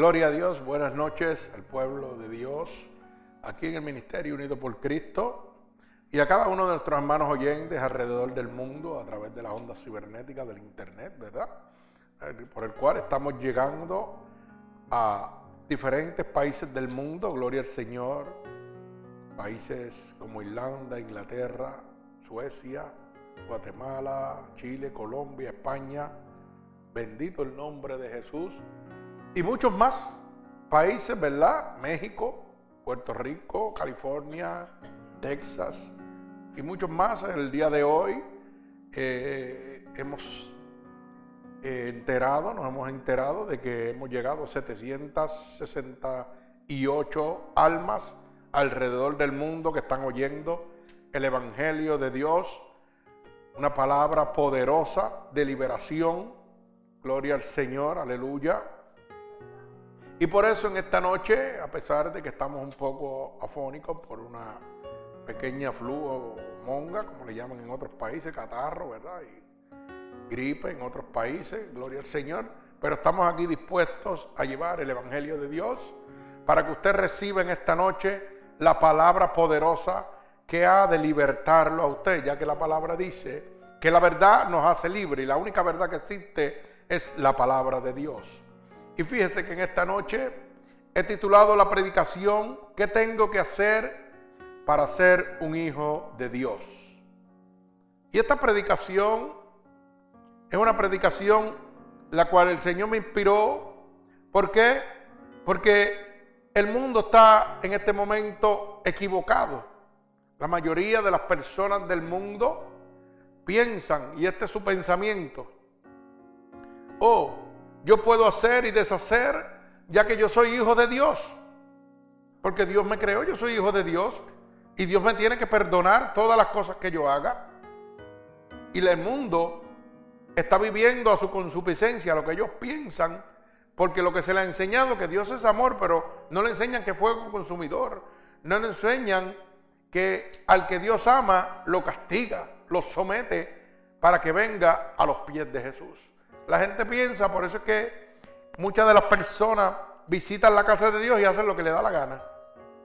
Gloria a Dios, buenas noches al pueblo de Dios, aquí en el Ministerio Unido por Cristo y a cada uno de nuestros hermanos oyentes alrededor del mundo a través de las ondas cibernéticas del Internet, ¿verdad? Eh, por el cual estamos llegando a diferentes países del mundo, gloria al Señor, países como Irlanda, Inglaterra, Suecia, Guatemala, Chile, Colombia, España, bendito el nombre de Jesús y muchos más países, ¿verdad? México, Puerto Rico, California, Texas y muchos más. El día de hoy eh, hemos eh, enterado, nos hemos enterado de que hemos llegado a 768 almas alrededor del mundo que están oyendo el Evangelio de Dios, una palabra poderosa de liberación. Gloria al Señor, aleluya. Y por eso en esta noche, a pesar de que estamos un poco afónicos por una pequeña flu o monga, como le llaman en otros países, catarro, ¿verdad? Y gripe en otros países, gloria al Señor. Pero estamos aquí dispuestos a llevar el Evangelio de Dios para que usted reciba en esta noche la palabra poderosa que ha de libertarlo a usted, ya que la palabra dice que la verdad nos hace libre y la única verdad que existe es la palabra de Dios. Y fíjese que en esta noche he titulado la predicación ¿Qué tengo que hacer para ser un hijo de Dios? Y esta predicación es una predicación la cual el Señor me inspiró. ¿Por qué? Porque el mundo está en este momento equivocado. La mayoría de las personas del mundo piensan, y este es su pensamiento, oh, yo puedo hacer y deshacer ya que yo soy hijo de Dios. Porque Dios me creó, yo soy hijo de Dios. Y Dios me tiene que perdonar todas las cosas que yo haga. Y el mundo está viviendo a su consuficiencia, lo que ellos piensan, porque lo que se le ha enseñado que Dios es amor, pero no le enseñan que fuego consumidor. No le enseñan que al que Dios ama lo castiga, lo somete para que venga a los pies de Jesús. La gente piensa, por eso es que muchas de las personas visitan la casa de Dios y hacen lo que le da la gana.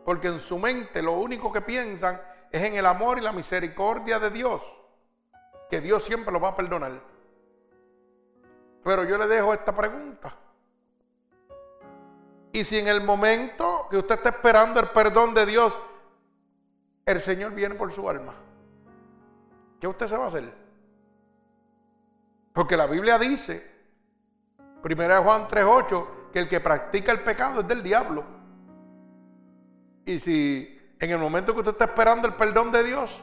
Porque en su mente lo único que piensan es en el amor y la misericordia de Dios. Que Dios siempre lo va a perdonar. Pero yo le dejo esta pregunta. Y si en el momento que usted está esperando el perdón de Dios, el Señor viene por su alma, ¿qué usted se va a hacer? Porque la Biblia dice, 1 Juan 3.8, que el que practica el pecado es del diablo. Y si en el momento que usted está esperando el perdón de Dios,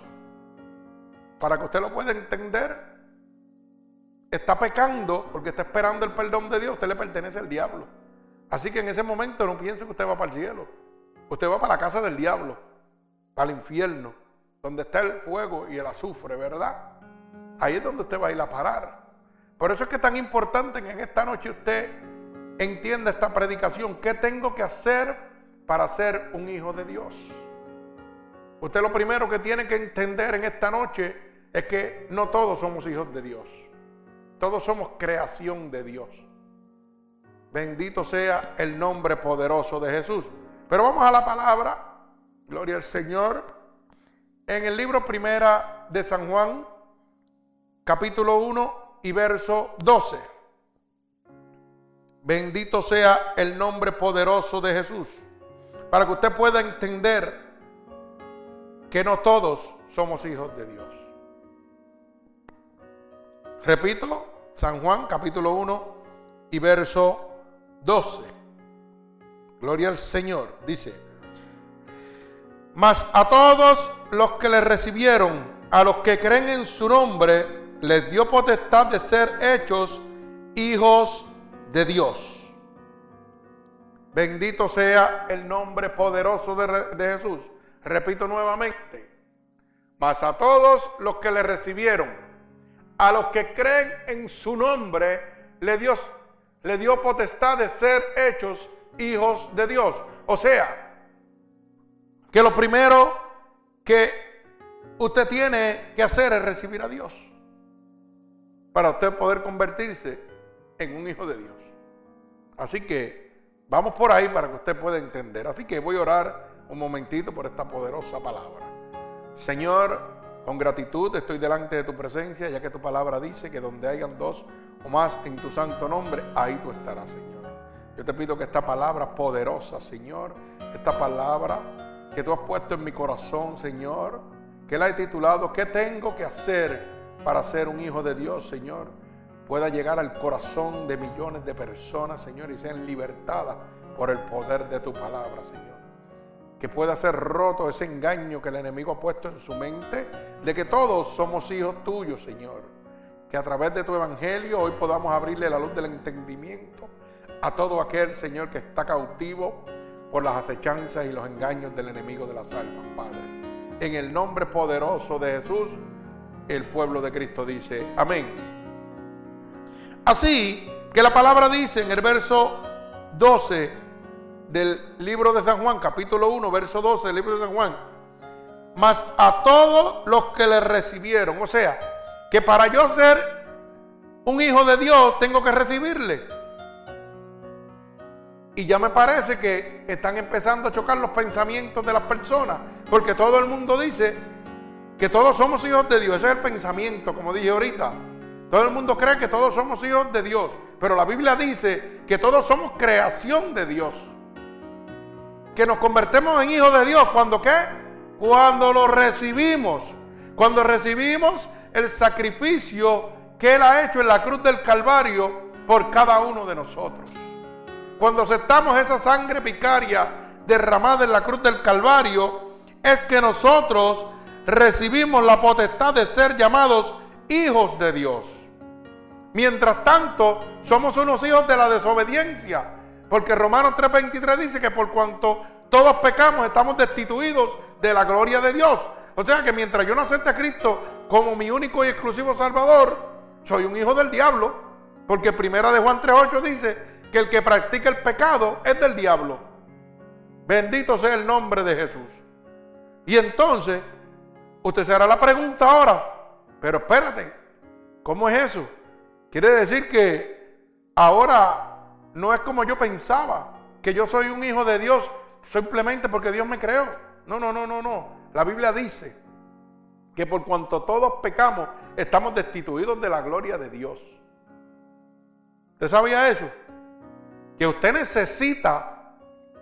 para que usted lo pueda entender, está pecando porque está esperando el perdón de Dios, usted le pertenece al diablo. Así que en ese momento no piense que usted va para el cielo. Usted va para la casa del diablo, para el infierno, donde está el fuego y el azufre, ¿verdad? Ahí es donde usted va a ir a parar. Por eso es que es tan importante que en esta noche usted entienda esta predicación. ¿Qué tengo que hacer para ser un hijo de Dios? Usted lo primero que tiene que entender en esta noche es que no todos somos hijos de Dios. Todos somos creación de Dios. Bendito sea el nombre poderoso de Jesús. Pero vamos a la palabra. Gloria al Señor. En el libro primera de San Juan, capítulo 1, y verso 12. Bendito sea el nombre poderoso de Jesús. Para que usted pueda entender que no todos somos hijos de Dios. Repito, San Juan capítulo 1 y verso 12. Gloria al Señor. Dice, mas a todos los que le recibieron, a los que creen en su nombre, les dio potestad de ser hechos hijos de Dios. Bendito sea el nombre poderoso de, Jesús. Repito nuevamente, mas a todos los que le recibieron, a los que creen en su nombre, le dio, le dio potestad de ser hechos hijos de Dios. O sea, que lo primero que usted tiene que hacer es recibir a Dios para usted poder convertirse en un hijo de Dios. Así que Vamos por ahí para que usted pueda entender. Así que voy a orar un momentito por esta poderosa palabra. Señor, con gratitud estoy delante de tu presencia, ya que tu palabra dice que donde hayan dos o más en tu santo nombre, ahí tú estarás, Señor. Yo te pido que esta palabra poderosa, Señor, esta palabra que tú has puesto en mi corazón, Señor, que la he titulado, ¿qué tengo que hacer para ser un hijo de Dios, Señor? Pueda llegar al corazón de millones de personas, Señor, y sean libertadas por el poder de tu palabra, Señor. Que pueda ser roto ese engaño que el enemigo ha puesto en su mente de que todos somos hijos tuyos, Señor. Que a través de tu evangelio hoy podamos abrirle la luz del entendimiento a todo aquel, Señor, que está cautivo por las acechanzas y los engaños del enemigo de las almas, Padre. En el nombre poderoso de Jesús, el pueblo de Cristo dice, amén. Así que la palabra dice en el verso 12 del libro de San Juan, capítulo 1, verso 12 del libro de San Juan, mas a todos los que le recibieron, o sea, que para yo ser un hijo de Dios tengo que recibirle. Y ya me parece que están empezando a chocar los pensamientos de las personas, porque todo el mundo dice que todos somos hijos de Dios. Ese es el pensamiento, como dije ahorita. Todo el mundo cree que todos somos hijos de Dios, pero la Biblia dice que todos somos creación de Dios. Que nos convertimos en hijos de Dios cuando qué? Cuando lo recibimos. Cuando recibimos el sacrificio que Él ha hecho en la cruz del Calvario por cada uno de nosotros. Cuando aceptamos esa sangre vicaria derramada en la cruz del Calvario, es que nosotros recibimos la potestad de ser llamados hijos de Dios. Mientras tanto, somos unos hijos de la desobediencia, porque Romanos 3:23 dice que por cuanto todos pecamos, estamos destituidos de la gloria de Dios. O sea que mientras yo no acepte a Cristo como mi único y exclusivo Salvador, soy un hijo del diablo, porque primera de Juan 3:8 dice que el que practica el pecado es del diablo. Bendito sea el nombre de Jesús. Y entonces, usted se hará la pregunta ahora, pero espérate, ¿cómo es eso? Quiere decir que ahora no es como yo pensaba, que yo soy un hijo de Dios simplemente porque Dios me creó. No, no, no, no, no. La Biblia dice que por cuanto todos pecamos, estamos destituidos de la gloria de Dios. ¿Usted sabía eso? que usted necesita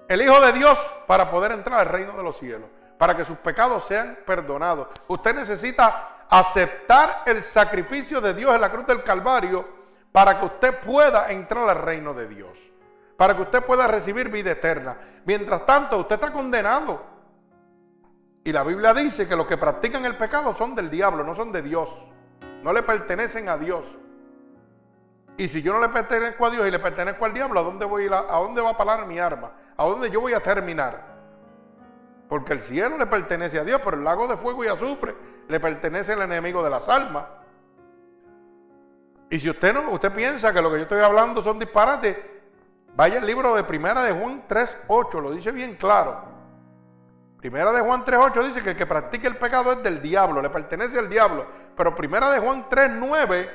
el Hijo de Dios para poder entrar al reino de los cielos, para que sus pecados sean perdonados. Usted necesita aceptar el sacrificio de Dios en la cruz del Calvario para que usted pueda entrar al reino de Dios, para que usted pueda recibir vida eterna. Mientras tanto, usted está condenado. Y la Biblia dice que los que practican el pecado son del diablo, no son de Dios. No le pertenecen a Dios. Y si yo no le pertenezco a Dios y le pertenezco al diablo, ¿a dónde, voy a, a dónde va a parar mi arma? ¿A dónde yo voy a terminar? Porque el cielo le pertenece a Dios, pero el lago de fuego y azufre le pertenece al enemigo de las almas. Y si usted no, usted piensa que lo que yo estoy hablando son disparates, vaya al libro de Primera de Juan 3.8, lo dice bien claro. Primera de Juan 3.8 dice que el que practique el pecado es del diablo, le pertenece al diablo. Pero Primera de Juan 3.9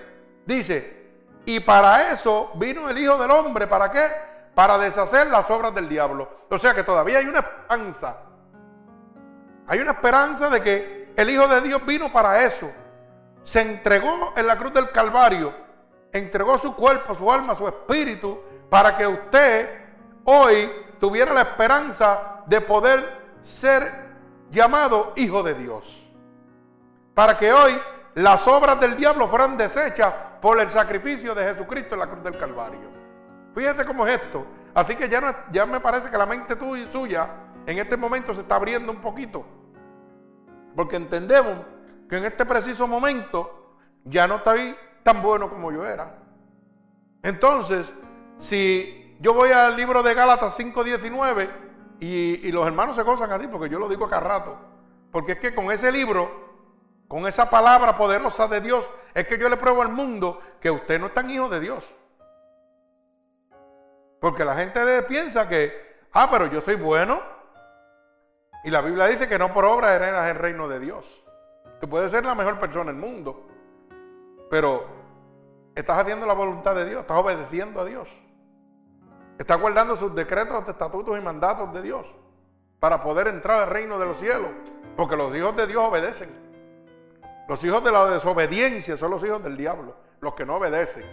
dice, y para eso vino el Hijo del Hombre. ¿Para qué? Para deshacer las obras del diablo. O sea que todavía hay una esperanza. Hay una esperanza de que el Hijo de Dios vino para eso. Se entregó en la cruz del Calvario. Entregó su cuerpo, su alma, su espíritu. Para que usted hoy tuviera la esperanza de poder ser llamado Hijo de Dios. Para que hoy las obras del diablo fueran deshechas por el sacrificio de Jesucristo en la cruz del Calvario. Fíjese cómo es esto. Así que ya, no, ya me parece que la mente tuya, suya en este momento se está abriendo un poquito. Porque entendemos que en este preciso momento ya no estoy tan bueno como yo era. Entonces, si yo voy al libro de Gálatas 5.19 y, y los hermanos se gozan a ti, porque yo lo digo acá rato, porque es que con ese libro con esa palabra poderosa de Dios, es que yo le pruebo al mundo que usted no es tan hijo de Dios. Porque la gente piensa que, ah, pero yo soy bueno. Y la Biblia dice que no por obra heredas el reino de Dios. Tú puedes ser la mejor persona del mundo, pero estás haciendo la voluntad de Dios, estás obedeciendo a Dios. Está guardando sus decretos, estatutos y mandatos de Dios para poder entrar al reino de los cielos. Porque los hijos de Dios obedecen. Los hijos de la desobediencia son los hijos del diablo, los que no obedecen.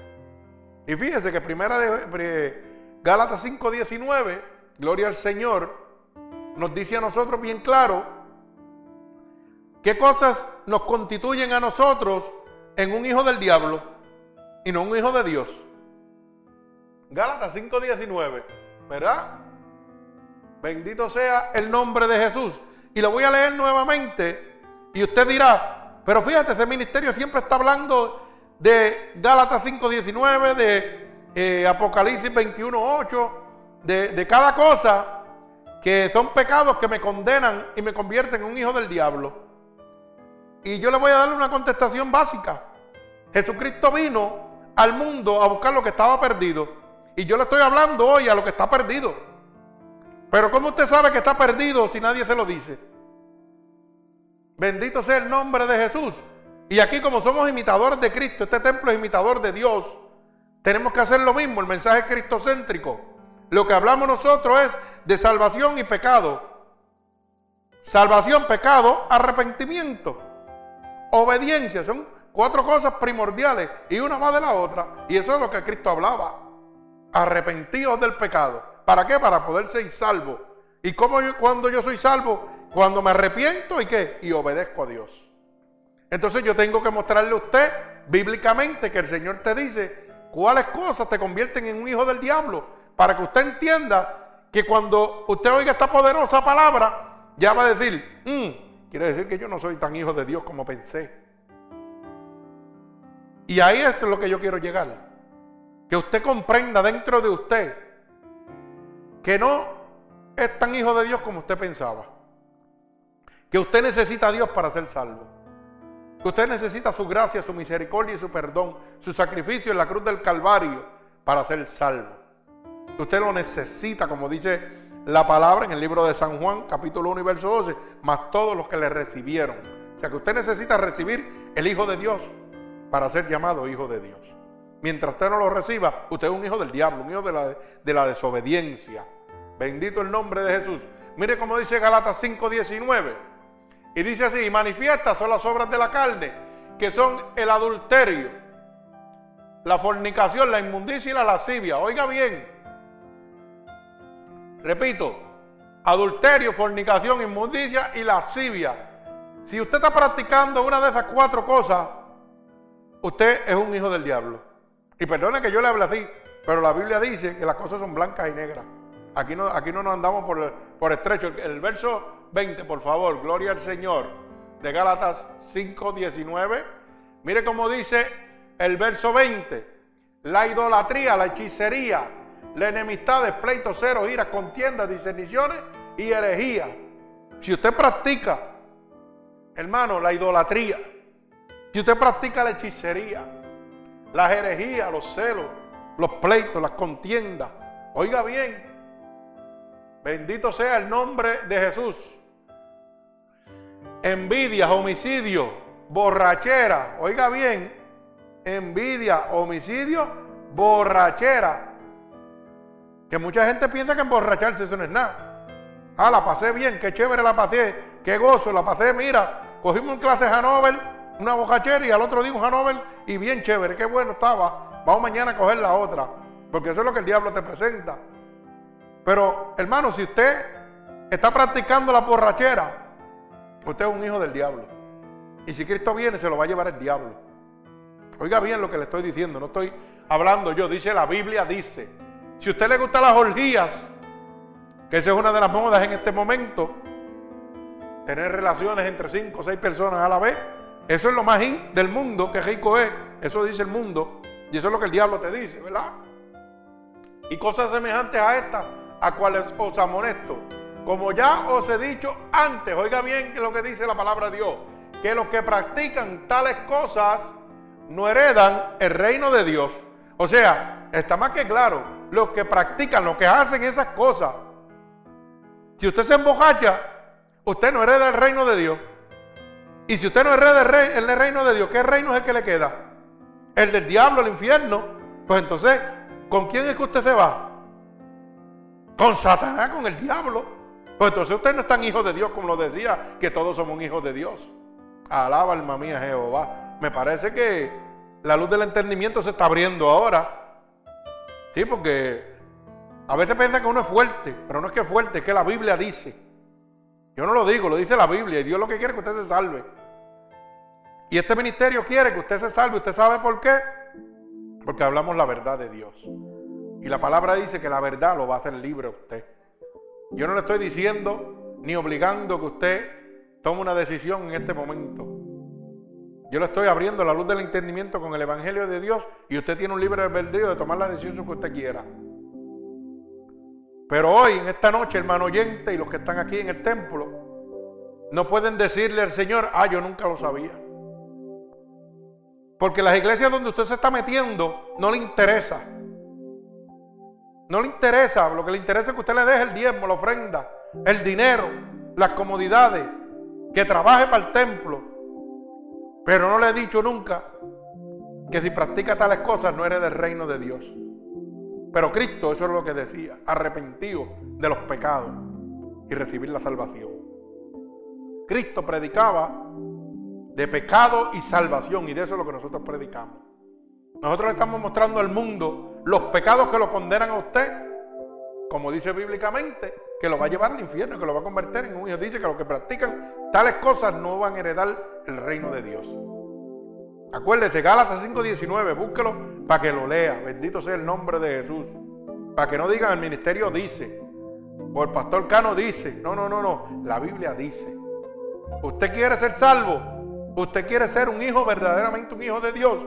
Y fíjese que primera de Gálatas 5:19, gloria al Señor, nos dice a nosotros bien claro qué cosas nos constituyen a nosotros en un hijo del diablo y no un hijo de Dios. Gálatas 5:19, ¿verdad? Bendito sea el nombre de Jesús. Y lo voy a leer nuevamente. Y usted dirá, pero fíjate, ese ministerio siempre está hablando de Gálatas 5.19, de eh, Apocalipsis 21.8, de, de cada cosa que son pecados que me condenan y me convierten en un hijo del diablo. Y yo le voy a darle una contestación básica. Jesucristo vino al mundo a buscar lo que estaba perdido. Y yo le estoy hablando hoy a lo que está perdido. Pero ¿cómo usted sabe que está perdido si nadie se lo dice? Bendito sea el nombre de Jesús. Y aquí como somos imitadores de Cristo, este templo es imitador de Dios, tenemos que hacer lo mismo, el mensaje cristocéntrico. Lo que hablamos nosotros es de salvación y pecado. Salvación, pecado, arrepentimiento, obediencia. Son cuatro cosas primordiales y una va de la otra. Y eso es lo que Cristo hablaba. Arrepentidos del pecado. ¿Para qué? Para poder ser salvo. ¿Y cómo yo, cuando yo soy salvo? Cuando me arrepiento y qué? Y obedezco a Dios. Entonces yo tengo que mostrarle a usted bíblicamente que el Señor te dice cuáles cosas te convierten en un hijo del diablo. Para que usted entienda que cuando usted oiga esta poderosa palabra, ya va a decir, mm, quiere decir que yo no soy tan hijo de Dios como pensé. Y ahí es lo que yo quiero llegar. Que usted comprenda dentro de usted que no es tan hijo de Dios como usted pensaba. Que usted necesita a Dios para ser salvo. Que usted necesita su gracia, su misericordia y su perdón, su sacrificio en la cruz del Calvario para ser salvo. Usted lo necesita, como dice la palabra en el libro de San Juan, capítulo 1 y verso 12, más todos los que le recibieron. O sea que usted necesita recibir el Hijo de Dios para ser llamado Hijo de Dios. Mientras usted no lo reciba, usted es un hijo del diablo, un hijo de la, de la desobediencia. Bendito el nombre de Jesús. Mire cómo dice Galatas 5:19. Y dice así, manifiestas son las obras de la carne, que son el adulterio, la fornicación, la inmundicia y la lascivia. Oiga bien. Repito, adulterio, fornicación, inmundicia y lascivia. Si usted está practicando una de esas cuatro cosas, usted es un hijo del diablo. Y perdone que yo le hable así, pero la Biblia dice que las cosas son blancas y negras. Aquí no, aquí no nos andamos por, por estrecho. El, verso 20, por favor, gloria al Señor, de Gálatas 5, 19. Mire cómo dice el verso 20. La idolatría, la hechicería, la enemistad, pleitos, ceros, iras, contiendas, discerniciones y herejía. Si usted practica, hermano, la idolatría, si usted practica la hechicería, las herejías, los celos, los pleitos, las contiendas. Oiga bien, bendito sea el nombre de Jesús. Envidia, homicidio, borrachera. Oiga bien, envidia, homicidio, borrachera. Que mucha gente piensa que emborracharse eso no es nada. Ah, la pasé bien, qué chévere la pasé, qué gozo, la pasé, mira, cogimos un clase Hanover una bocachera y al otro día un Hanover y bien chévere, qué bueno estaba. Vamos mañana a coger la otra, porque eso es lo que el diablo te presenta. Pero hermano, si usted está practicando la borrachera, usted es un hijo del diablo. Y si Cristo viene, se lo va a llevar el diablo. Oiga bien lo que le estoy diciendo, no estoy hablando yo, dice la Biblia, dice. Si a usted le gustan las orgías, que esa es una de las modas en este momento, tener relaciones entre cinco o seis personas a la vez, eso es lo más in del mundo, que rico es. Eso dice el mundo. Y eso es lo que el diablo te dice, ¿verdad? Y cosas semejantes a estas, a cuales os amonesto. Como ya os he dicho antes, oiga bien lo que dice la palabra de Dios, que los que practican tales cosas no heredan el reino de Dios. O sea, está más que claro, los que practican, los que hacen esas cosas, si usted se embojacha, usted no hereda el reino de Dios. Y si usted no es del rey, el reino de Dios, ¿qué reino es el que le queda? El del diablo, el infierno. Pues entonces, ¿con quién es que usted se va? Con Satanás, con el diablo. Pues entonces ustedes no están hijos de Dios, como lo decía, que todos somos hijos de Dios. Alaba alma mía Jehová. Me parece que la luz del entendimiento se está abriendo ahora. Sí, porque a veces piensan que uno es fuerte, pero no es que es fuerte, es que la Biblia dice. Yo no lo digo, lo dice la Biblia y Dios lo que quiere es que usted se salve. Y este ministerio quiere que usted se salve. ¿Usted sabe por qué? Porque hablamos la verdad de Dios. Y la palabra dice que la verdad lo va a hacer libre a usted. Yo no le estoy diciendo ni obligando que usted tome una decisión en este momento. Yo le estoy abriendo la luz del entendimiento con el Evangelio de Dios y usted tiene un libre albedrío de tomar la decisión que usted quiera. Pero hoy, en esta noche, hermano oyente y los que están aquí en el templo, no pueden decirle al Señor, ah, yo nunca lo sabía. Porque las iglesias donde usted se está metiendo no le interesa. No le interesa, lo que le interesa es que usted le deje el diezmo, la ofrenda, el dinero, las comodidades, que trabaje para el templo. Pero no le he dicho nunca que si practica tales cosas no eres del reino de Dios. Pero Cristo, eso es lo que decía, arrepentido de los pecados y recibir la salvación. Cristo predicaba de pecado y salvación. Y de eso es lo que nosotros predicamos. Nosotros le estamos mostrando al mundo los pecados que lo condenan a usted, como dice bíblicamente, que lo va a llevar al infierno, que lo va a convertir en un hijo. Dice que los que practican tales cosas no van a heredar el reino de Dios. Acuérdese, Gálatas 5:19, búsquelo para que lo lea. Bendito sea el nombre de Jesús. Para que no digan el ministerio dice, o el pastor Cano dice. No, no, no, no. La Biblia dice. Usted quiere ser salvo, usted quiere ser un hijo, verdaderamente un hijo de Dios,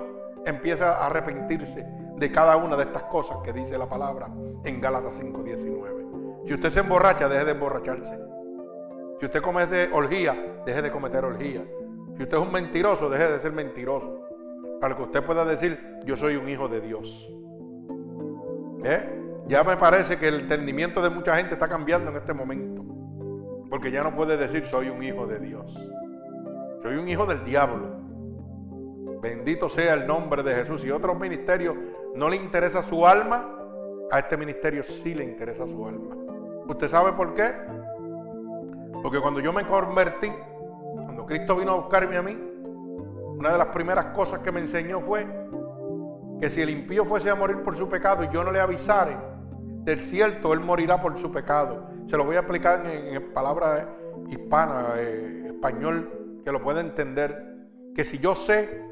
empieza a arrepentirse de cada una de estas cosas que dice la palabra en Gálatas 5:19. Si usted se emborracha, deje de emborracharse. Si usted comete orgía, deje de cometer orgía. Si usted es un mentiroso, deje de ser mentiroso. Para que usted pueda decir, yo soy un hijo de Dios. ¿Eh? Ya me parece que el entendimiento de mucha gente está cambiando en este momento. Porque ya no puede decir, soy un hijo de Dios. Soy un hijo del diablo. Bendito sea el nombre de Jesús. Y otros ministerios no le interesa su alma, a este ministerio sí le interesa su alma. ¿Usted sabe por qué? Porque cuando yo me convertí, Cristo vino a buscarme a mí, una de las primeras cosas que me enseñó fue que si el impío fuese a morir por su pecado y yo no le avisare, del cierto él morirá por su pecado. Se lo voy a explicar en, palabras hispanas, eh, español que lo pueda entender, que si yo sé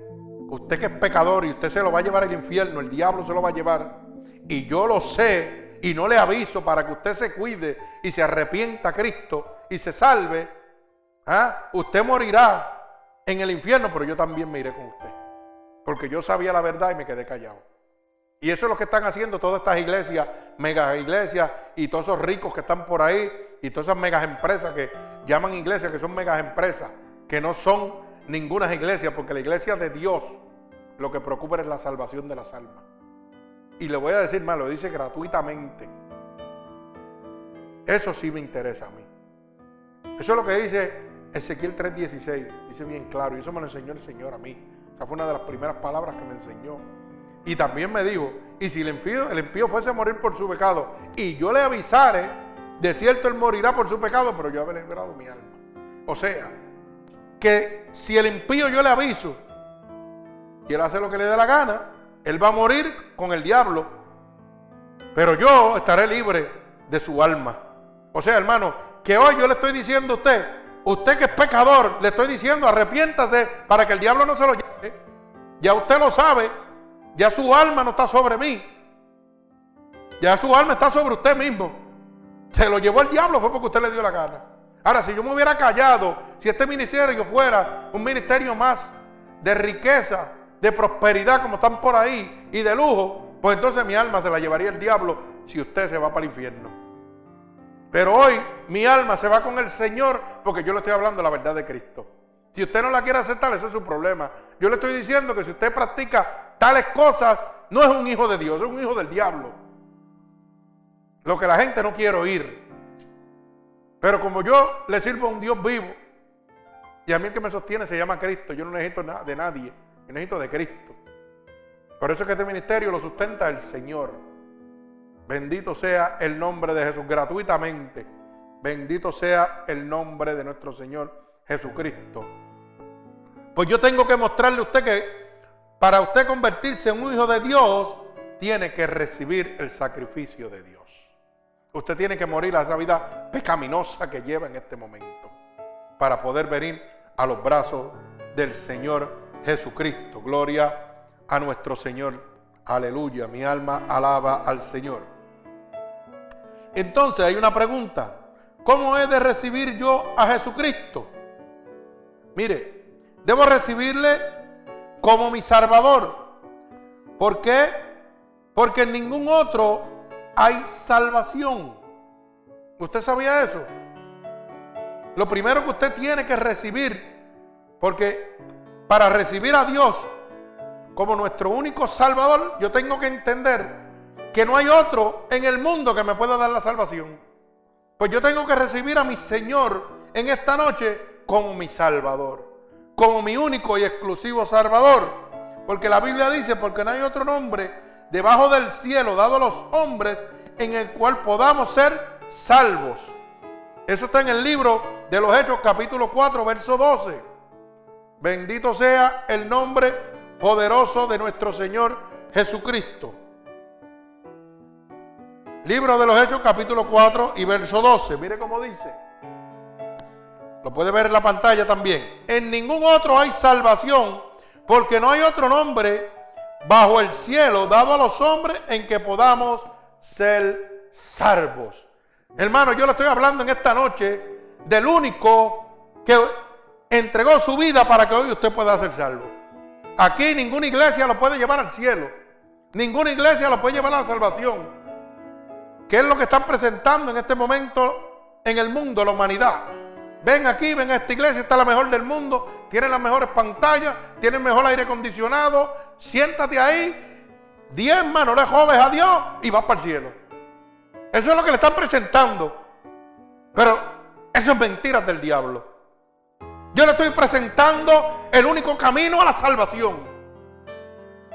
usted que es pecador y usted se lo va a llevar al infierno, el diablo se lo va a llevar, y yo lo sé y no le aviso para que usted se cuide y se arrepienta a Cristo y se salve, ¿ah? usted morirá en el infierno, pero yo también me iré con usted. Porque yo sabía la verdad y me quedé callado. Y eso es lo que están haciendo todas estas iglesias, mega iglesias y todos esos ricos que están por ahí y todas esas megas empresas que llaman iglesias que son megas empresas que no son ninguna iglesia, porque la iglesia de Dios lo que preocupa es la salvación de las almas. Y le voy a decir más, lo dice gratuitamente. Eso sí me interesa a mí. Eso es lo que dice Ezequiel 3:16. Dice bien claro, y eso me lo enseñó el Señor a mí. Esa fue una de las primeras palabras que me enseñó. Y también me dijo, y si el impío, el impío fuese a morir por su pecado, y yo le avisare, de cierto él morirá por su pecado, pero yo habré liberado mi alma. O sea, que si el impío yo le aviso y él hace lo que le dé la gana, él va a morir con el diablo, pero yo estaré libre de su alma. O sea, hermano, que hoy yo le estoy diciendo a usted, usted que es pecador, le estoy diciendo arrepiéntase para que el diablo no se lo lleve. Ya usted lo sabe, ya su alma no está sobre mí, ya su alma está sobre usted mismo. Se lo llevó el diablo, fue porque usted le dio la gana. Ahora, si yo me hubiera callado, si este ministerio fuera un ministerio más de riqueza, de prosperidad, como están por ahí, y de lujo, pues entonces mi alma se la llevaría el diablo si usted se va para el infierno. Pero hoy mi alma se va con el Señor porque yo le estoy hablando la verdad de Cristo. Si usted no la quiere aceptar, eso es su problema. Yo le estoy diciendo que si usted practica tales cosas, no es un hijo de Dios, es un hijo del diablo. Lo que la gente no quiere oír. Pero como yo le sirvo a un Dios vivo, y a mí el que me sostiene se llama Cristo, yo no necesito de nadie, yo necesito de Cristo. Por eso es que este ministerio lo sustenta el Señor. Bendito sea el nombre de Jesús gratuitamente. Bendito sea el nombre de nuestro Señor Jesucristo. Pues yo tengo que mostrarle a usted que para usted convertirse en un hijo de Dios, tiene que recibir el sacrificio de Dios. Usted tiene que morir a esa vida pecaminosa que lleva en este momento para poder venir a los brazos del Señor Jesucristo. Gloria a nuestro Señor. Aleluya. Mi alma alaba al Señor. Entonces hay una pregunta. ¿Cómo he de recibir yo a Jesucristo? Mire, debo recibirle como mi Salvador. ¿Por qué? Porque en ningún otro hay salvación. ¿Usted sabía eso? Lo primero que usted tiene que recibir, porque para recibir a Dios como nuestro único Salvador, yo tengo que entender que no hay otro en el mundo que me pueda dar la salvación. Pues yo tengo que recibir a mi Señor en esta noche como mi Salvador, como mi único y exclusivo Salvador. Porque la Biblia dice, porque no hay otro nombre debajo del cielo dado a los hombres en el cual podamos ser salvos. Eso está en el libro de los Hechos capítulo 4, verso 12. Bendito sea el nombre poderoso de nuestro Señor Jesucristo. Libro de los Hechos capítulo 4 y verso 12. Mire cómo dice. Lo puede ver en la pantalla también. En ningún otro hay salvación, porque no hay otro nombre bajo el cielo dado a los hombres en que podamos ser salvos. Hermano, yo le estoy hablando en esta noche del único que entregó su vida para que hoy usted pueda ser salvo. Aquí ninguna iglesia lo puede llevar al cielo. Ninguna iglesia lo puede llevar a la salvación. ¿Qué es lo que están presentando en este momento en el mundo, la humanidad? Ven aquí, ven a esta iglesia, está la mejor del mundo, tiene las mejores pantallas, tiene el mejor aire acondicionado, siéntate ahí, diezma, no le joves a Dios y vas para el cielo. Eso es lo que le están presentando. Pero eso es mentira del diablo. Yo le estoy presentando el único camino a la salvación.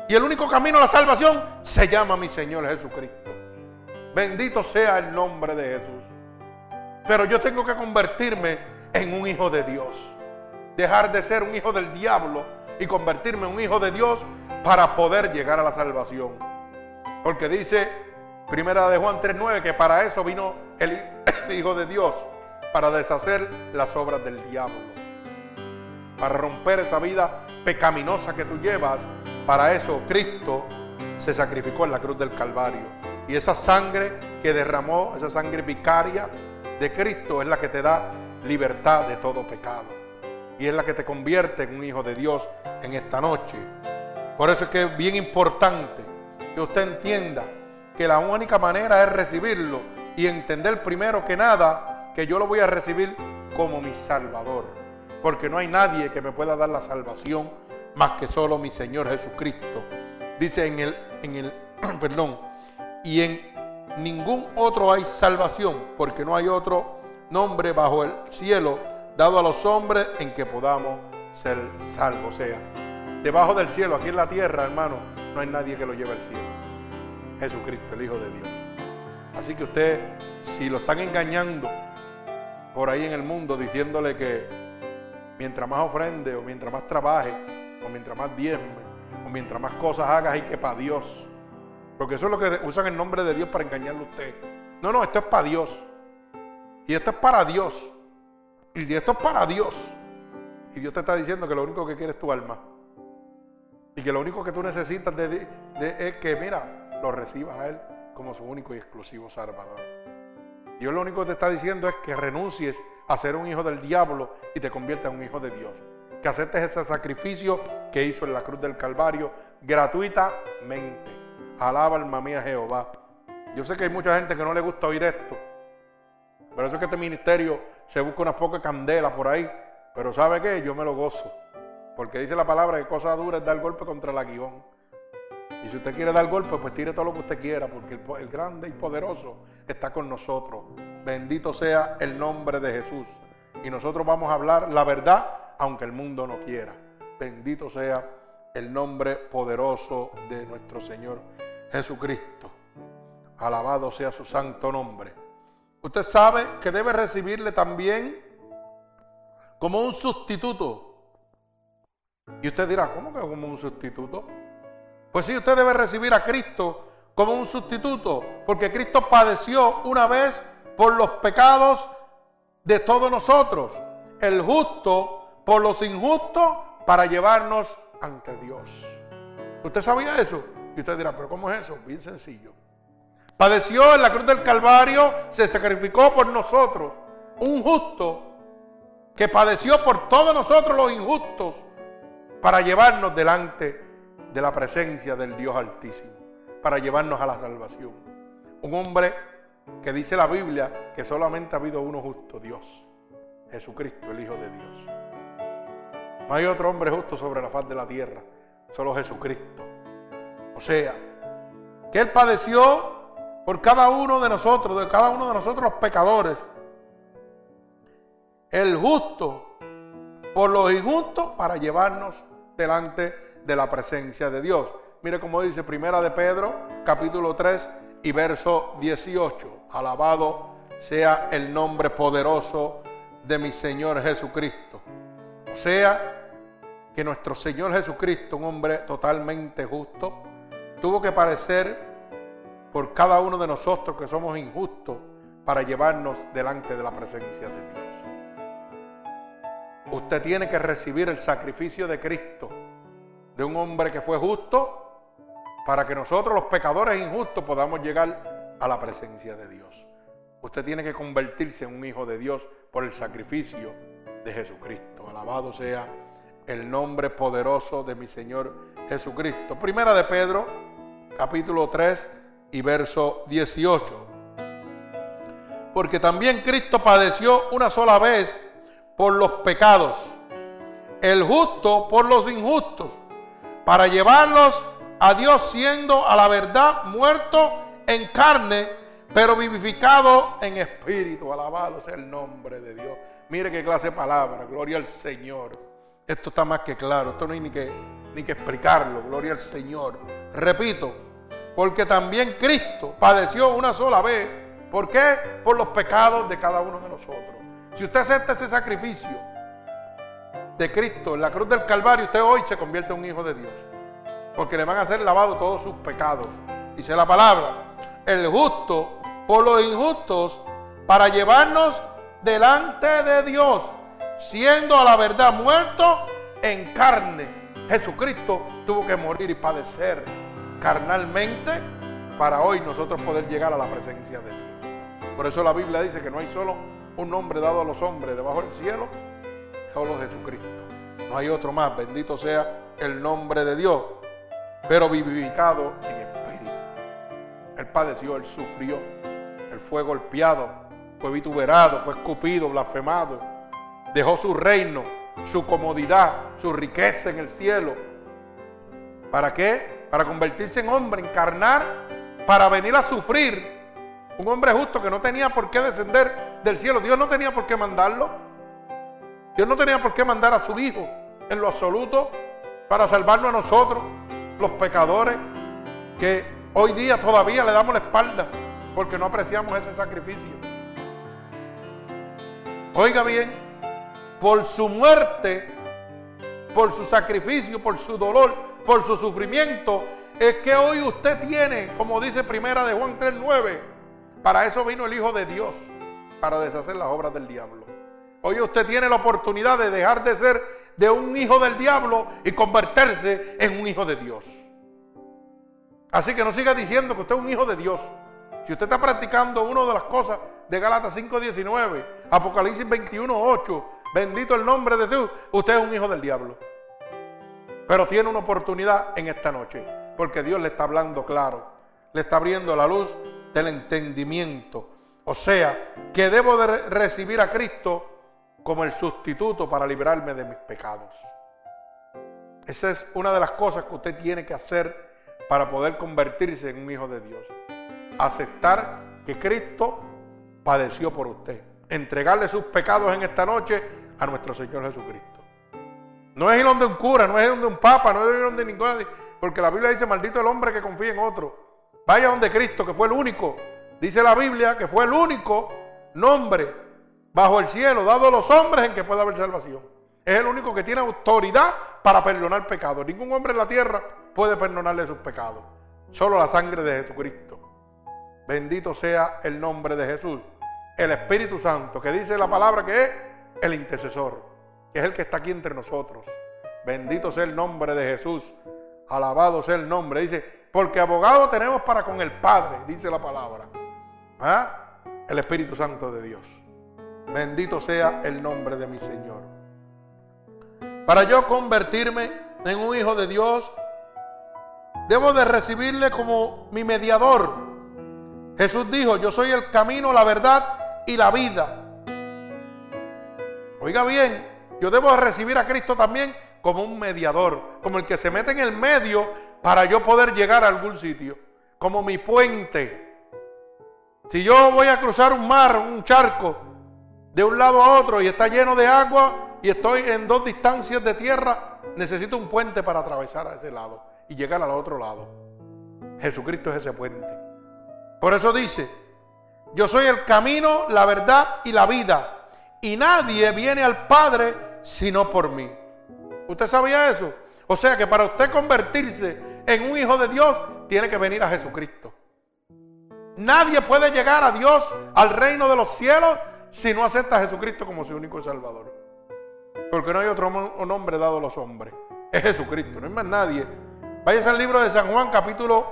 Y el único camino a la salvación se llama mi Señor Jesucristo. Bendito sea el nombre de Jesús. Pero yo tengo que convertirme en un hijo de Dios. Dejar de ser un hijo del diablo y convertirme en un hijo de Dios para poder llegar a la salvación. Porque dice Primera de Juan 3.9, que para eso vino el Hijo de Dios, para deshacer las obras del diablo, para romper esa vida pecaminosa que tú llevas. Para eso Cristo se sacrificó en la cruz del Calvario. Y esa sangre que derramó, esa sangre vicaria de Cristo es la que te da libertad de todo pecado. Y es la que te convierte en un hijo de Dios en esta noche. Por eso es que es bien importante que usted entienda que la única manera es recibirlo y entender primero que nada que yo lo voy a recibir como mi Salvador. Porque no hay nadie que me pueda dar la salvación más que solo mi Señor Jesucristo. Dice en el, en el, perdón, y en ningún otro hay salvación, porque no hay otro nombre bajo el cielo dado a los hombres en que podamos ser salvos. O sea, debajo del cielo, aquí en la tierra, hermano, no hay nadie que lo lleve al cielo. Jesucristo, el Hijo de Dios. Así que usted, si lo están engañando por ahí en el mundo, diciéndole que mientras más ofrende, o mientras más trabaje, o mientras más diezme, o mientras más cosas hagas, hay que para Dios. Porque eso es lo que usan el nombre de Dios para engañarle a usted. No, no, esto es para Dios. Y esto es para Dios. Y esto es para Dios. Y Dios te está diciendo que lo único que quiere es tu alma. Y que lo único que tú necesitas es que, mira, lo recibas a Él como su único y exclusivo Salvador. Dios lo único que te está diciendo es que renuncies a ser un hijo del diablo y te conviertas en un hijo de Dios. Que aceptes ese sacrificio que hizo en la cruz del Calvario gratuitamente. Alaba alma mía Jehová. Yo sé que hay mucha gente que no le gusta oír esto. Por eso es que este ministerio se busca unas pocas candelas por ahí. Pero ¿sabe qué? Yo me lo gozo. Porque dice la palabra que cosa dura es dar golpe contra el aguijón. Y si usted quiere dar golpe, pues tire todo lo que usted quiera, porque el, grande y poderoso está con nosotros. Bendito sea el nombre de Jesús. Y nosotros vamos a hablar la verdad, aunque el mundo no quiera. Bendito sea el nombre poderoso de nuestro Señor Jesucristo. Alabado sea su santo nombre. Usted sabe que debe recibirle también como un sustituto. Y usted dirá, ¿cómo que como un sustituto? Pues sí, usted debe recibir a Cristo como un sustituto, porque Cristo padeció una vez por los pecados de todos nosotros, el justo por los injustos para llevarnos ante Dios. ¿Usted sabía eso? Y usted dirá, pero ¿cómo es eso? Bien sencillo. Padeció en la cruz del Calvario, se sacrificó por nosotros, un justo que padeció por todos nosotros los injustos para llevarnos delante de la presencia del Dios Altísimo, para llevarnos a la salvación. Un hombre que dice la Biblia que solamente ha habido uno justo, Dios, Jesucristo, el Hijo de Dios. No hay otro hombre justo sobre la faz de la tierra, solo Jesucristo. O sea, que Él padeció por cada uno de nosotros, de cada uno de nosotros los pecadores. El justo por los injustos para llevarnos delante de la presencia de Dios. Mire cómo dice Primera de Pedro, capítulo 3 y verso 18. Alabado sea el nombre poderoso de mi Señor Jesucristo. O sea, que nuestro Señor Jesucristo, un hombre totalmente justo, tuvo que padecer por cada uno de nosotros que somos injustos para llevarnos delante de la presencia de Dios. Usted tiene que recibir el sacrificio de Cristo, de un hombre que fue justo, para que nosotros los pecadores injustos podamos llegar a la presencia de Dios. Usted tiene que convertirse en un hijo de Dios por el sacrificio de Jesucristo. Alabado sea el nombre poderoso de mi Señor Jesucristo. Primera de Pedro, capítulo 3 y verso 18. Porque también Cristo padeció una sola vez por los pecados, el justo por los injustos, para llevarlos a Dios siendo a la verdad muerto en carne, pero vivificado en espíritu. Alabado sea el nombre de Dios. Mire qué clase de palabra, gloria al Señor. Esto está más que claro, esto no hay ni que, ni que explicarlo, gloria al Señor. Repito, porque también Cristo padeció una sola vez. ¿Por qué? Por los pecados de cada uno de nosotros. Si usted acepta ese sacrificio de Cristo en la cruz del Calvario, usted hoy se convierte en un hijo de Dios. Porque le van a hacer lavado todos sus pecados. Dice la palabra, el justo por los injustos para llevarnos delante de Dios, siendo a la verdad muerto en carne. Jesucristo tuvo que morir y padecer carnalmente para hoy nosotros poder llegar a la presencia de Dios. Por eso la Biblia dice que no hay solo un nombre dado a los hombres debajo del cielo, solo Jesucristo. No hay otro más, bendito sea el nombre de Dios, pero vivificado en espíritu. Él padeció, él sufrió, él fue golpeado, fue vituperado, fue escupido, blasfemado, dejó su reino, su comodidad, su riqueza en el cielo. ¿Para qué? Para convertirse en hombre, encarnar, para venir a sufrir un hombre justo que no tenía por qué descender del cielo. Dios no tenía por qué mandarlo. Dios no tenía por qué mandar a su Hijo en lo absoluto para salvarnos a nosotros, los pecadores, que hoy día todavía le damos la espalda porque no apreciamos ese sacrificio. Oiga bien, por su muerte, por su sacrificio, por su dolor, por su sufrimiento, es que hoy usted tiene, como dice primera de Juan 3.9, para eso vino el Hijo de Dios, para deshacer las obras del diablo. Hoy usted tiene la oportunidad de dejar de ser de un hijo del diablo y convertirse en un hijo de Dios. Así que no siga diciendo que usted es un hijo de Dios. Si usted está practicando una de las cosas de Gálatas 5.19, Apocalipsis 21.8, bendito el nombre de Dios, usted es un hijo del diablo. Pero tiene una oportunidad en esta noche, porque Dios le está hablando claro, le está abriendo la luz del entendimiento. O sea, que debo de recibir a Cristo como el sustituto para librarme de mis pecados. Esa es una de las cosas que usted tiene que hacer para poder convertirse en un hijo de Dios. Aceptar que Cristo padeció por usted. Entregarle sus pecados en esta noche a nuestro Señor Jesucristo. No es ir donde un cura, no es ir donde un papa, no es ir donde ningún... Porque la Biblia dice, maldito el hombre que confía en otro Vaya donde Cristo, que fue el único. Dice la Biblia que fue el único nombre bajo el cielo dado a los hombres en que pueda haber salvación. Es el único que tiene autoridad para perdonar pecados. Ningún hombre en la tierra puede perdonarle sus pecados. Solo la sangre de Jesucristo. Bendito sea el nombre de Jesús. El Espíritu Santo, que dice la palabra que es el intercesor, que es el que está aquí entre nosotros. Bendito sea el nombre de Jesús. Alabado sea el nombre. Dice, porque abogado tenemos para con el Padre, dice la palabra. ¿Ah? El Espíritu Santo de Dios. Bendito sea el nombre de mi Señor. Para yo convertirme en un hijo de Dios, debo de recibirle como mi mediador. Jesús dijo, yo soy el camino, la verdad y la vida. Oiga bien, yo debo de recibir a Cristo también como un mediador, como el que se mete en el medio para yo poder llegar a algún sitio, como mi puente. Si yo voy a cruzar un mar, un charco, de un lado a otro y está lleno de agua y estoy en dos distancias de tierra, necesito un puente para atravesar a ese lado y llegar al otro lado. Jesucristo es ese puente. Por eso dice, yo soy el camino, la verdad y la vida. Y nadie viene al Padre sino por mí. ¿Usted sabía eso? O sea que para usted convertirse en un hijo de Dios, tiene que venir a Jesucristo. Nadie puede llegar a Dios, al reino de los cielos, si no acepta a Jesucristo como su único Salvador. Porque no hay otro nombre dado a los hombres. Es Jesucristo, no hay más nadie. Váyase al libro de San Juan, capítulo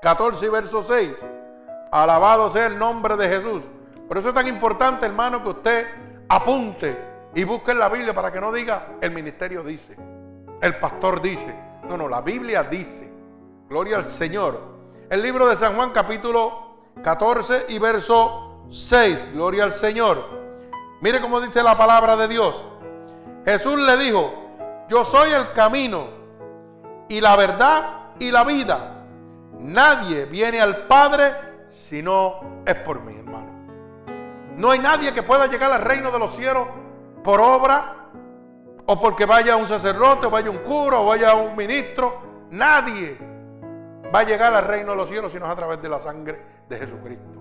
14 y verso 6. Alabado sea el nombre de Jesús. Por eso es tan importante, hermano, que usted apunte y busque en la Biblia para que no diga el ministerio dice, el pastor dice. No, no, la Biblia dice. Gloria al Señor. El libro de San Juan, capítulo 14 y verso 6. Gloria al Señor. Mire cómo dice la palabra de Dios. Jesús le dijo, yo soy el camino y la verdad y la vida. Nadie viene al Padre si no es por mí, hermano. No hay nadie que pueda llegar al reino de los cielos por obra o porque vaya un sacerdote o vaya un cura o vaya un ministro. Nadie va a llegar al reino de los cielos si no es a través de la sangre de Jesucristo.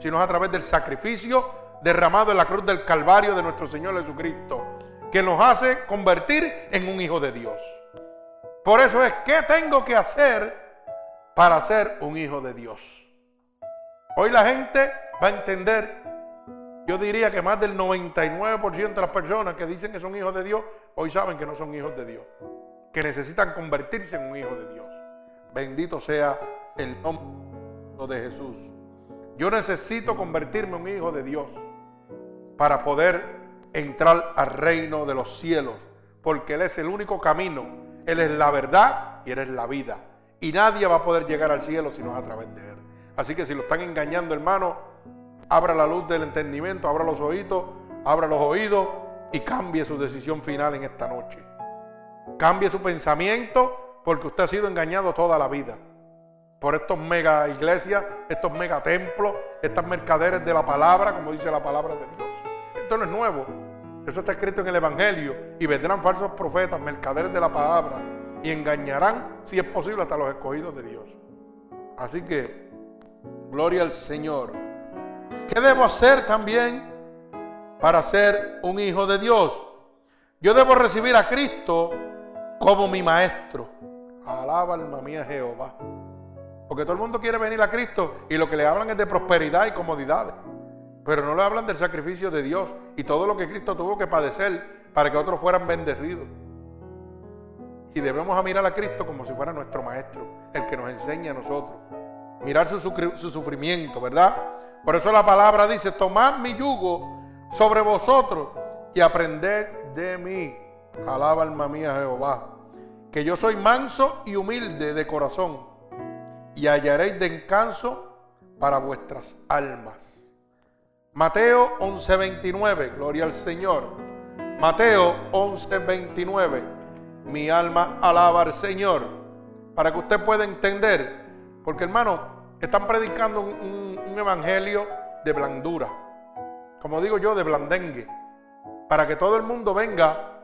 Si no es a través del sacrificio derramado en la cruz del Calvario de nuestro Señor Jesucristo, que nos hace convertir en un hijo de Dios. Por eso es, ¿qué tengo que hacer para ser un hijo de Dios? Hoy la gente va a entender, yo diría que más del 99% de las personas que dicen que son hijos de Dios, hoy saben que no son hijos de Dios, que necesitan convertirse en un hijo de Dios. Bendito sea el nombre de Jesús. Yo necesito convertirme en un hijo de Dios para poder entrar al reino de los cielos, porque Él es el único camino, Él es la verdad y Él es la vida. Y nadie va a poder llegar al cielo si no es a través de Él. Así que si lo están engañando, hermano, abra la luz del entendimiento, abra los oídos, abra los oídos y cambie su decisión final en esta noche. Cambie su pensamiento porque usted ha sido engañado toda la vida por estos mega iglesias, estos mega templos, estas mercaderes de la palabra, como dice la palabra de Dios. Esto no es nuevo. Eso está escrito en el Evangelio. Y vendrán falsos profetas, mercaderes de la palabra, y engañarán, si es posible, hasta los escogidos de Dios. Así que, gloria al Señor. ¿Qué debo hacer también para ser un hijo de Dios? Yo debo recibir a Cristo como mi maestro. Alaba alma mía Jehová. Porque todo el mundo quiere venir a Cristo y lo que le hablan es de prosperidad y comodidades. Pero no le hablan del sacrificio de Dios y todo lo que Cristo tuvo que padecer para que otros fueran bendecidos. Y debemos mirar a Cristo como si fuera nuestro maestro, el que nos enseña a nosotros. Mirar su sufrimiento, ¿verdad? Por eso la palabra dice, tomad mi yugo sobre vosotros y aprended de mí. Alaba alma mía Jehová. Que yo soy manso y humilde de corazón y hallaréis descanso para vuestras almas. Mateo 11:29, gloria al Señor. Mateo 11:29, mi alma alaba al Señor. Para que usted pueda entender, porque hermano, están predicando un, un evangelio de blandura, como digo yo, de blandengue, para que todo el mundo venga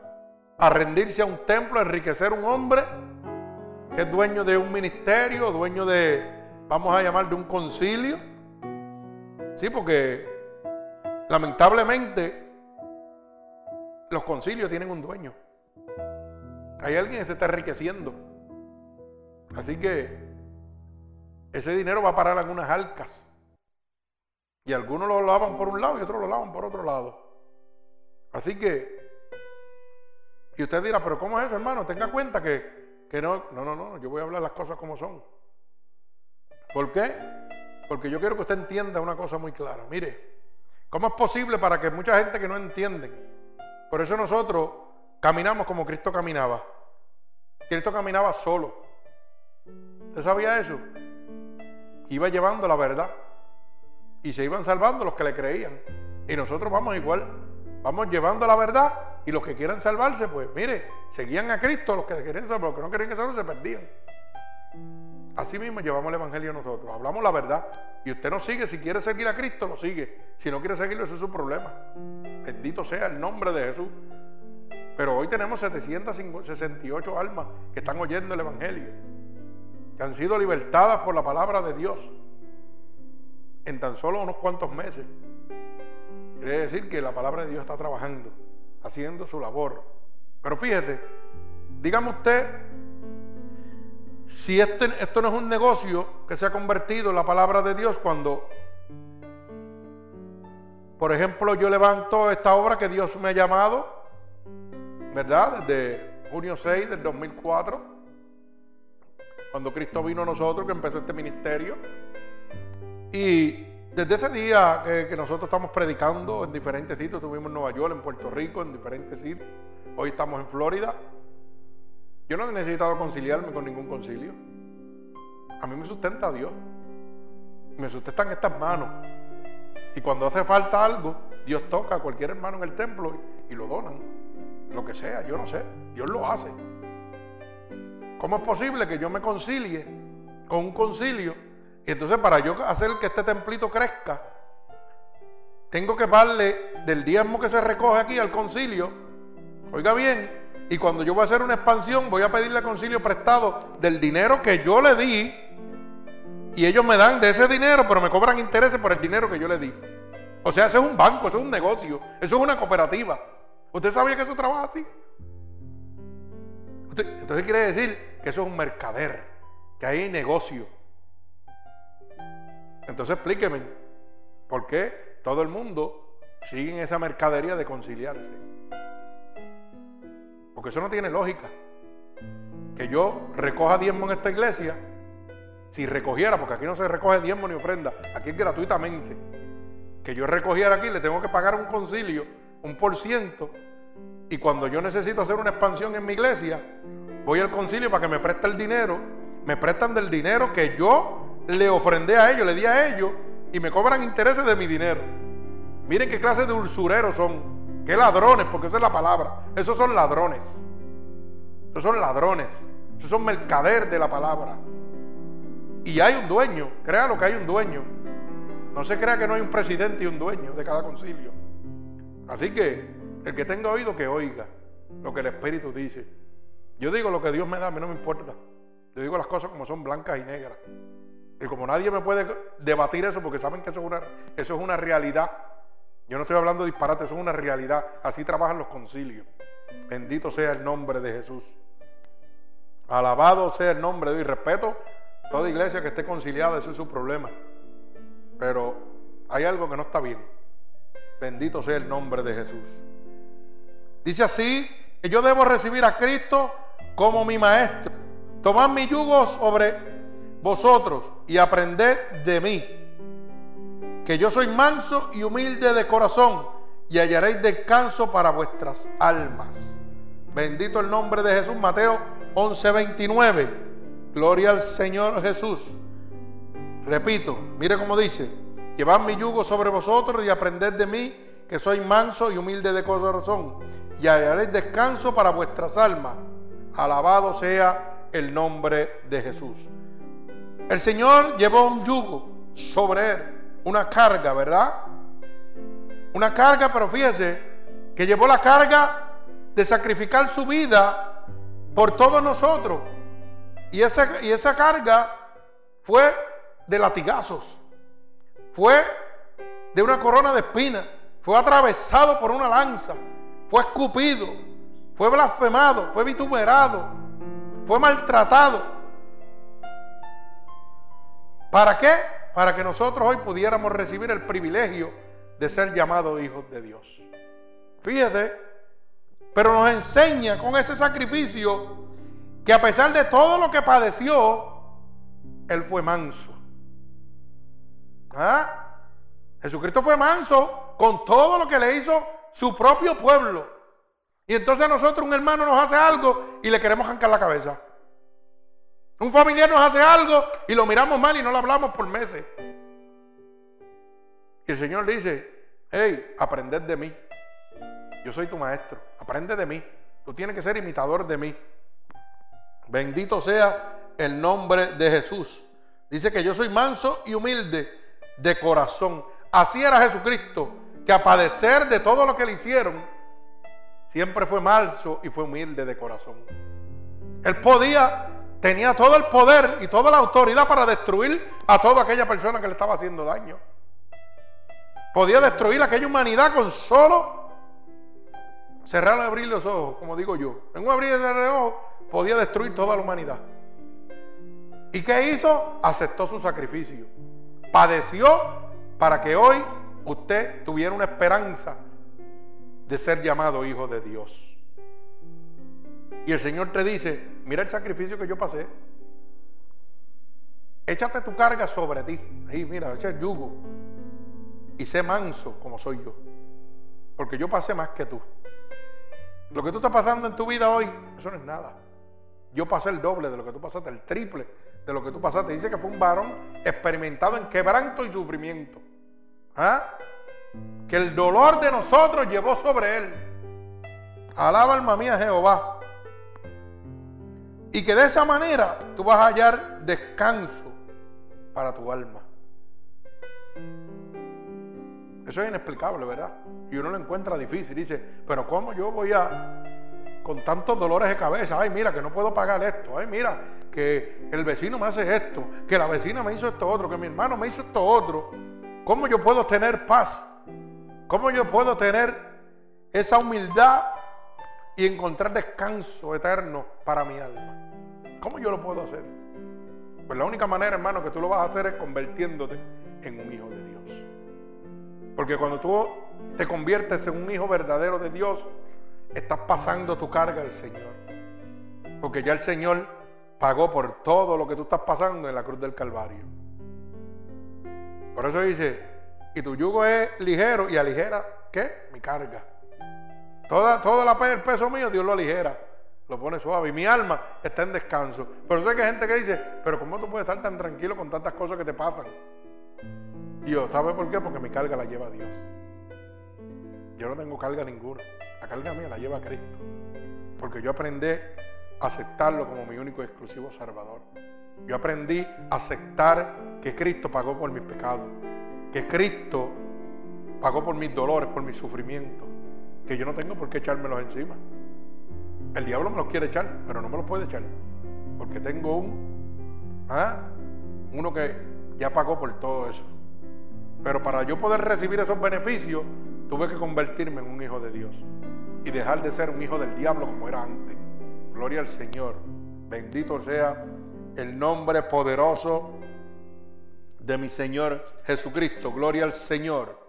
a rendirse a un templo, a enriquecer un hombre que es dueño de un ministerio, dueño de, vamos a llamar de un concilio. Sí, porque lamentablemente los concilios tienen un dueño. Hay alguien que se está enriqueciendo. Así que ese dinero va a parar en algunas arcas. Y algunos lo lavan por un lado y otros lo lavan por otro lado. Así que, y usted dirá, pero ¿cómo es eso, hermano? Tenga cuenta que, que no, no, no, no, yo voy a hablar las cosas como son. ¿Por qué? Porque yo quiero que usted entienda una cosa muy clara. Mire, ¿cómo es posible para que mucha gente que no entiende? Por eso nosotros caminamos como Cristo caminaba. Cristo caminaba solo. ¿Usted sabía eso? Iba llevando la verdad. Y se iban salvando los que le creían. Y nosotros vamos igual. Vamos llevando la verdad. Y los que quieran salvarse, pues mire, seguían a Cristo. Los que querían salvar, los que no querían salvarse, se perdían. Así mismo llevamos el Evangelio nosotros. Hablamos la verdad. Y usted no sigue. Si quiere seguir a Cristo, lo sigue. Si no quiere seguirlo, eso es su problema. Bendito sea el nombre de Jesús. Pero hoy tenemos 768 almas que están oyendo el Evangelio. Que han sido libertadas por la palabra de Dios. En tan solo unos cuantos meses. Quiere decir que la palabra de Dios está trabajando. Haciendo su labor. Pero fíjese. Dígame usted si este, esto no es un negocio que se ha convertido en la palabra de Dios cuando, por ejemplo, yo levanto esta obra que Dios me ha llamado, ¿verdad? Desde junio 6 del 2004, cuando Cristo vino a nosotros, que empezó este ministerio. Y desde ese día que, que, nosotros estamos predicando en diferentes sitios, estuvimos en Nueva York, en Puerto Rico, en diferentes sitios, hoy estamos en Florida. Yo no he necesitado conciliarme con ningún concilio. A mí me sustenta Dios. Me sustentan estas manos. Y cuando hace falta algo, Dios toca a cualquier hermano en el templo y, lo donan. Lo que sea, yo no sé. Dios lo hace. ¿Cómo es posible que yo me concilie con un concilio? Y entonces para yo hacer que este templito crezca, tengo que darle del diezmo que se recoge aquí al concilio. Oiga bien, y cuando yo voy a hacer una expansión, voy a pedirle concilio prestado del dinero que yo le di. Y ellos me dan de ese dinero, pero me cobran intereses por el dinero que yo le di. O sea, eso es un banco, eso es un negocio, eso es una cooperativa. ¿Usted sabía que eso trabaja así? entonces quiere decir que eso es un mercader, que hay negocio. Entonces explíqueme, ¿por qué todo el mundo sigue en esa mercadería de conciliarse? Porque eso no tiene lógica. Que yo recoja diezmo en esta iglesia, si recogiera, porque aquí no se recoge diezmo ni ofrenda, aquí es gratuitamente. Que yo recogiera aquí, le tengo que pagar un concilio, un por ciento, y cuando yo necesito hacer una expansión en mi iglesia, voy al concilio para que me preste el dinero, me prestan del dinero que yo le ofrendé a ellos, le di a ellos, y me cobran intereses de mi dinero. Miren qué clase de usureros son. ¿Qué ladrones? Porque esa es la palabra. Esos son ladrones. Esos son ladrones. Esos son mercader de la palabra. Y hay un dueño. Créalo que hay un dueño. No se crea que no hay un presidente y un dueño de cada concilio. Así que el que tenga oído que oiga lo que el Espíritu dice. Yo digo lo que Dios me da, a mí no me importa. Yo digo las cosas como son blancas y negras. Y como nadie me puede debatir eso porque saben que eso es una, eso es una realidad. Yo no estoy hablando de disparate, eso es una realidad. Así trabajan los concilios. Bendito sea el nombre de Jesús. Alabado sea el nombre de Dios. Y respeto toda iglesia que esté conciliada, eso es su problema. Pero hay algo que no está bien. Bendito sea el nombre de Jesús. Dice así, que yo debo recibir a Cristo como mi maestro. Tomad mi yugo sobre vosotros y aprended de mí que yo soy manso y humilde de corazón, y hallaréis descanso para vuestras almas. Bendito el nombre de Jesús, Mateo 11:29. Gloria al Señor Jesús. Repito, mire cómo dice, llevad mi yugo sobre vosotros y aprended de mí, que soy manso y humilde de corazón, y hallaréis descanso para vuestras almas. Alabado sea el nombre de Jesús. El Señor llevó un yugo sobre él una carga, ¿verdad? Una carga, pero fíjese, que llevó la carga de sacrificar su vida por todos nosotros. Y esa, y esa carga fue de latigazos, fue de una corona de espinas, fue atravesado por una lanza, fue escupido, fue blasfemado, fue vituperado, fue maltratado. ¿Para qué? Para que nosotros hoy pudiéramos recibir el privilegio de ser llamados hijos de Dios. Fíjate, pero nos enseña con ese sacrificio que a pesar de todo lo que padeció, Él fue manso. ¿Ah? Jesucristo fue manso con todo lo que le hizo su propio pueblo. Y entonces nosotros, un hermano nos hace algo y le queremos arrancar la cabeza. Un familiar nos hace algo y lo miramos mal y no lo hablamos por meses. Y el Señor dice, hey, aprended de mí. Yo soy tu maestro, aprende de mí. Tú tienes que ser imitador de mí. Bendito sea el nombre de Jesús. Dice que yo soy manso y humilde de corazón. Así era Jesucristo, que a padecer de todo lo que le hicieron, siempre fue manso y fue humilde de corazón. Él podía, tenía todo el poder y toda la autoridad para destruir a toda aquella persona que le estaba haciendo daño. Podía destruir aquella humanidad con solo cerrar y abrir los ojos, como digo yo. En un abrir y cerrar los ojos podía destruir toda la humanidad. ¿Y qué hizo? Aceptó su sacrificio. Padeció para que hoy usted tuviera una esperanza de ser llamado hijo de Dios. Y el Señor te dice, mira el sacrificio que yo pasé. Échate tu carga sobre ti. Ahí, mira, echa el yugo. Y sé manso como soy yo. Porque yo pasé más que tú. Lo que tú estás pasando en tu vida hoy, eso no es nada. Yo pasé el doble de lo que tú pasaste, el triple de lo que tú pasaste. Dice que fue un varón experimentado en quebranto y sufrimiento. ¿Ah? Que el dolor de nosotros llevó sobre él. Alaba alma mía Jehová. Y que de esa manera tú vas a hallar descanso para tu alma. Eso es inexplicable, ¿verdad? Y uno lo encuentra difícil. Dice, pero ¿cómo yo voy a, con tantos dolores de cabeza? Ay, mira, que no puedo pagar esto. Ay, mira, que el vecino me hace esto. Que la vecina me hizo esto otro. Que mi hermano me hizo esto otro. ¿Cómo yo puedo tener paz? ¿Cómo yo puedo tener esa humildad y encontrar descanso eterno para mi alma? ¿Cómo yo lo puedo hacer? Pues la única manera, hermano, que tú lo vas a hacer es convirtiéndote en un hijo de Dios. Porque cuando tú te conviertes en un hijo verdadero de Dios, estás pasando tu carga al Señor. Porque ya el Señor pagó por todo lo que tú estás pasando en la cruz del Calvario. Por eso dice, y tu yugo es ligero y aligera, ¿qué? Mi carga. Toda, toda el peso mío Dios lo aligera, lo pone suave. Y mi alma está en descanso. Pero sé que hay gente que dice, pero ¿cómo tú puedes estar tan tranquilo con tantas cosas que te pasan? Yo, ¿sabe por qué? Porque mi carga la lleva Dios. Yo no tengo carga ninguna. La carga mía la lleva Cristo. Porque yo aprendí a aceptarlo como mi único y exclusivo Salvador. Yo aprendí a aceptar que Cristo pagó por mis pecados, que Cristo pagó por mis dolores, por mis sufrimientos, que yo no tengo por qué echármelos encima. El diablo me los quiere echar, pero no me los puede echar, porque tengo un, ¿ah? uno que ya pagó por todo eso. Pero para yo poder recibir esos beneficios, tuve que convertirme en un hijo de Dios y dejar de ser un hijo del diablo como era antes. Gloria al Señor. Bendito sea el nombre poderoso de mi Señor Jesucristo. Gloria al Señor.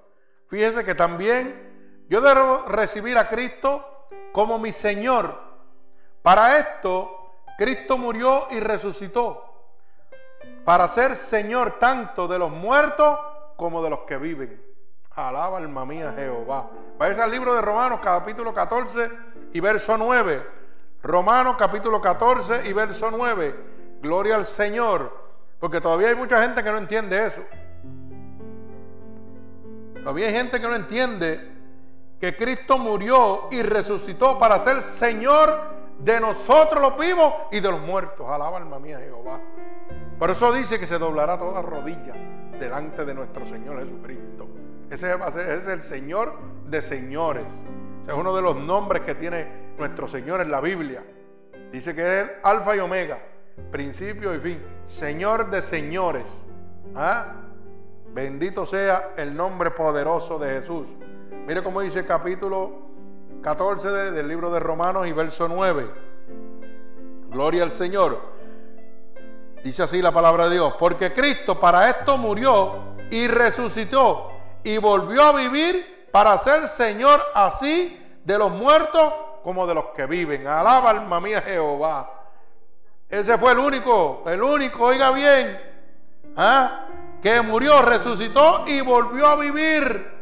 Fíjese que también yo debo recibir a Cristo como mi Señor. Para esto, Cristo murió y resucitó. Para ser Señor tanto de los muertos como de los que viven. Alaba alma mía Jehová. Vaya al libro de Romanos capítulo 14 y verso 9. Romanos capítulo 14 y verso 9. Gloria al Señor. Porque todavía hay mucha gente que no entiende eso. Todavía hay gente que no entiende que Cristo murió y resucitó para ser Señor de nosotros los vivos y de los muertos. Alaba alma mía Jehová. Por eso dice que se doblará toda rodilla delante de nuestro Señor Jesucristo. Ese es el Señor de señores. es uno de los nombres que tiene nuestro Señor en la Biblia. Dice que es el Alfa y Omega principio y fin, Señor de señores. ¿Ah? Bendito sea el nombre poderoso de Jesús. Mire cómo dice el capítulo 14 del libro de Romanos y verso 9. Gloria al Señor. Dice así la palabra de Dios. Porque Cristo para esto murió y resucitó y volvió a vivir para ser Señor así de los muertos como de los que viven. Alaba alma mía Jehová. Ese fue el único, el único, oiga bien, ¿ah? que murió, resucitó y volvió a vivir.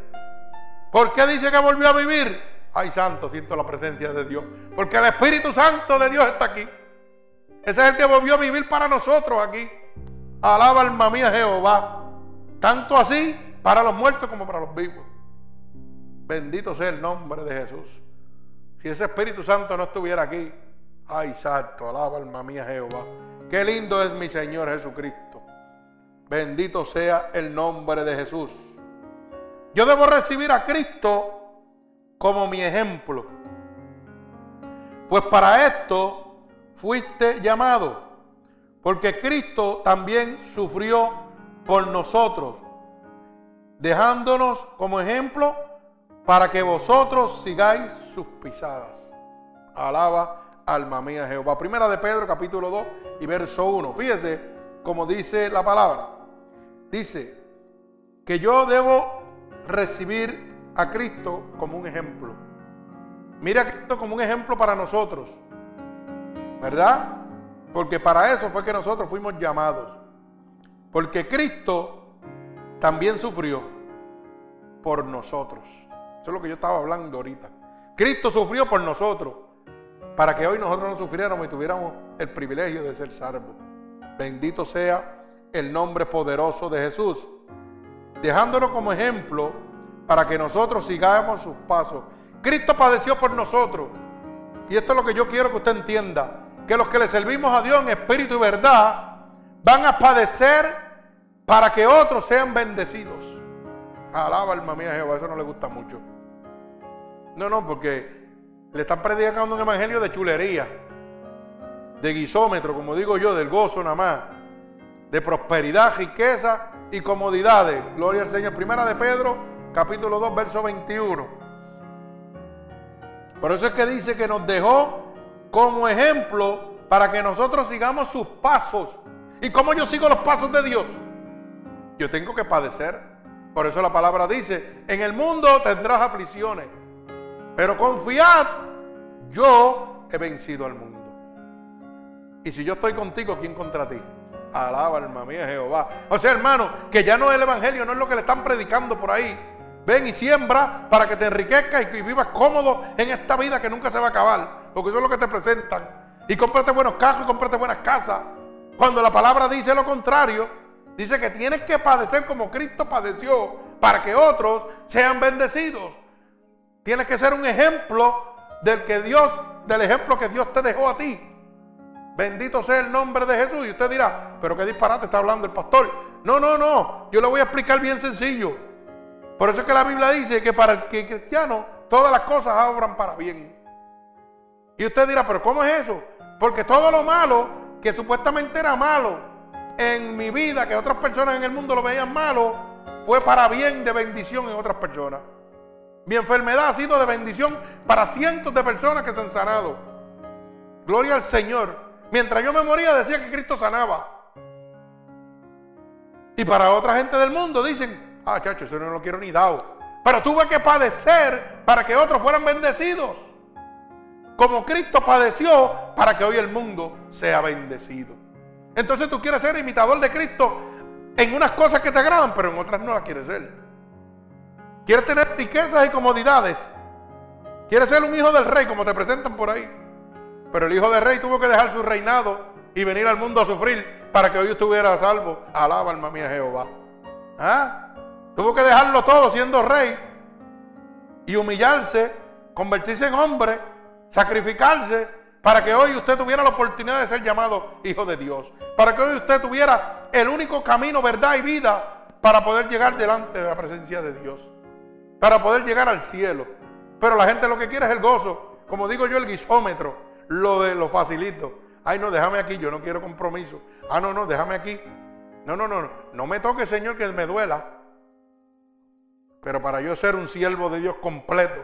¿Por qué dice que volvió a vivir? Ay, santo, siento la presencia de Dios. Porque el Espíritu Santo de Dios está aquí. Ese es el que volvió a vivir para nosotros aquí. Alaba alma mía Jehová. Tanto así para los muertos como para los vivos. Bendito sea el nombre de Jesús. Si ese Espíritu Santo no estuviera aquí, ay santo, alaba alma mía Jehová. Qué lindo es mi Señor Jesucristo. Bendito sea el nombre de Jesús. Yo debo recibir a Cristo como mi ejemplo. Pues para esto fuiste llamado. Porque Cristo también sufrió por nosotros, dejándonos como ejemplo para que vosotros sigáis sus pisadas. Alaba alma mía Jehová. Primera de Pedro capítulo 2 y verso 1. Fíjese como dice la palabra. Dice que yo debo recibir a Cristo como un ejemplo. Mira a Cristo como un ejemplo para nosotros. ¿Verdad? Porque para eso fue que nosotros fuimos llamados. Porque Cristo también sufrió por nosotros. Eso es lo que yo estaba hablando ahorita. Cristo sufrió por nosotros para que hoy nosotros no sufriéramos y tuviéramos el privilegio de ser salvos. Bendito sea el nombre poderoso de Jesús, dejándolo como ejemplo para que nosotros sigamos sus pasos. Cristo padeció por nosotros. Y esto es lo que yo quiero que usted entienda, que los que le servimos a Dios en espíritu y verdad van a padecer para que otros sean bendecidos. Alaba alma mía Jehová, eso no le gusta mucho. No, no, porque le están predicando un evangelio de chulería, de guisómetro, como digo yo, del gozo nada más, de prosperidad, riqueza y comodidades. Gloria al Señor. Primera de Pedro, capítulo 2, verso 21. Por eso es que dice que nos dejó como ejemplo para que nosotros sigamos sus pasos. ¿Y cómo yo sigo los pasos de Dios? yo tengo que padecer. Por eso la palabra dice, en el mundo tendrás aflicciones, pero confiad, yo he vencido al mundo. Y si yo estoy contigo, ¿quién contra ti? Alaba alma mía Jehová. O sea, hermano, que ya no es el evangelio, no es lo que le están predicando por ahí. Ven y siembra para que te enriquezcas y vivas cómodo en esta vida que nunca se va a acabar. Porque eso es lo que te presentan. Y cómprate buenos carros y cómprate buenas casas. Cuando la palabra dice lo contrario, Dice que tienes que padecer como Cristo padeció para que otros sean bendecidos. Tienes que ser un ejemplo del que Dios, del ejemplo que Dios te dejó a ti. Bendito sea el nombre de Jesús. Y usted dirá, pero qué disparate está hablando el pastor. No, no, no. Yo le voy a explicar bien sencillo. Por eso es que la Biblia dice que para el que cristiano todas las cosas obran para bien. Y usted dirá, pero ¿cómo es eso? Porque todo lo malo que supuestamente era malo en mi vida que otras personas en el mundo lo veían malo, fue para bien de bendición en otras personas. Mi enfermedad ha sido de bendición para cientos de personas que se han sanado. Gloria al Señor. Mientras yo me moría decía que Cristo sanaba. Y para otra gente del mundo dicen, ah, chacho, eso no lo quiero ni dado. Pero tuve que padecer para que otros fueran bendecidos. Como Cristo padeció para que hoy el mundo sea bendecido. Entonces tú quieres ser imitador de Cristo en unas cosas que te agradan, pero en otras no las quieres ser. Quieres tener riquezas y comodidades. Quieres ser un hijo del rey, como te presentan por ahí. Pero el hijo del rey tuvo que dejar su reinado y venir al mundo a sufrir para que hoy estuviera a salvo. Alaba alma mía Jehová. ¿Ah? Tuvo que dejarlo todo siendo rey y humillarse, convertirse en hombre, sacrificarse para que hoy usted tuviera la oportunidad de ser llamado hijo de Dios. Para que hoy usted tuviera el único camino, verdad y vida para poder llegar delante de la presencia de Dios. Para poder llegar al cielo. Pero la gente lo que quiere es el gozo. Como digo yo, el guisómetro. Lo de lo facilito. Ay, no, déjame aquí, yo no quiero compromiso. Ah, no, no, déjame aquí. No, no, no, no me toque, Señor, que me duela. Pero para yo ser un siervo de Dios completo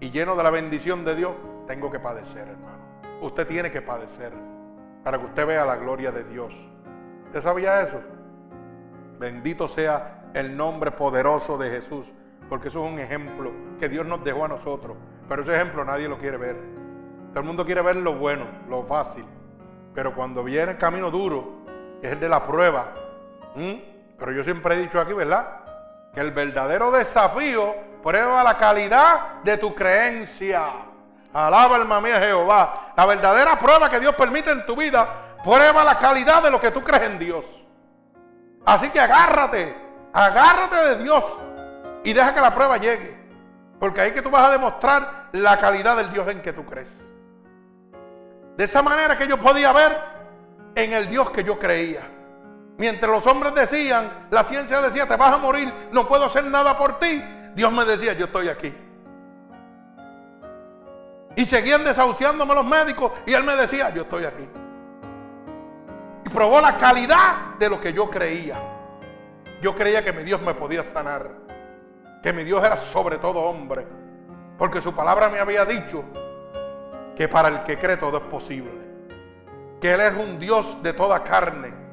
y lleno de la bendición de Dios, tengo que padecer, hermano. Usted tiene que padecer para que usted vea la gloria de Dios. ¿Usted sabía eso? Bendito sea el nombre poderoso de Jesús, porque eso es un ejemplo que Dios nos dejó a nosotros. Pero ese ejemplo nadie lo quiere ver. Todo el mundo quiere ver lo bueno, lo fácil. Pero cuando viene el camino duro, es el de la prueba. Pero yo siempre he dicho aquí, ¿verdad? Que el verdadero desafío prueba la calidad de tu creencia. Alaba alma mía Jehová. La verdadera prueba que Dios permite en tu vida prueba la calidad de lo que tú crees en Dios. Así que agárrate, agárrate de Dios y deja que la prueba llegue. Porque ahí que tú vas a demostrar la calidad del Dios en que tú crees. De esa manera que yo podía ver en el Dios que yo creía. Mientras los hombres decían, la ciencia decía, te vas a morir, no puedo hacer nada por ti. Dios me decía, yo estoy aquí. Y seguían desahuciándome los médicos y él me decía, yo estoy aquí. Y probó la calidad de lo que yo creía. Yo creía que mi Dios me podía sanar. Que mi Dios era sobre todo hombre. Porque su palabra me había dicho que para el que cree todo es posible. Que Él es un Dios de toda carne.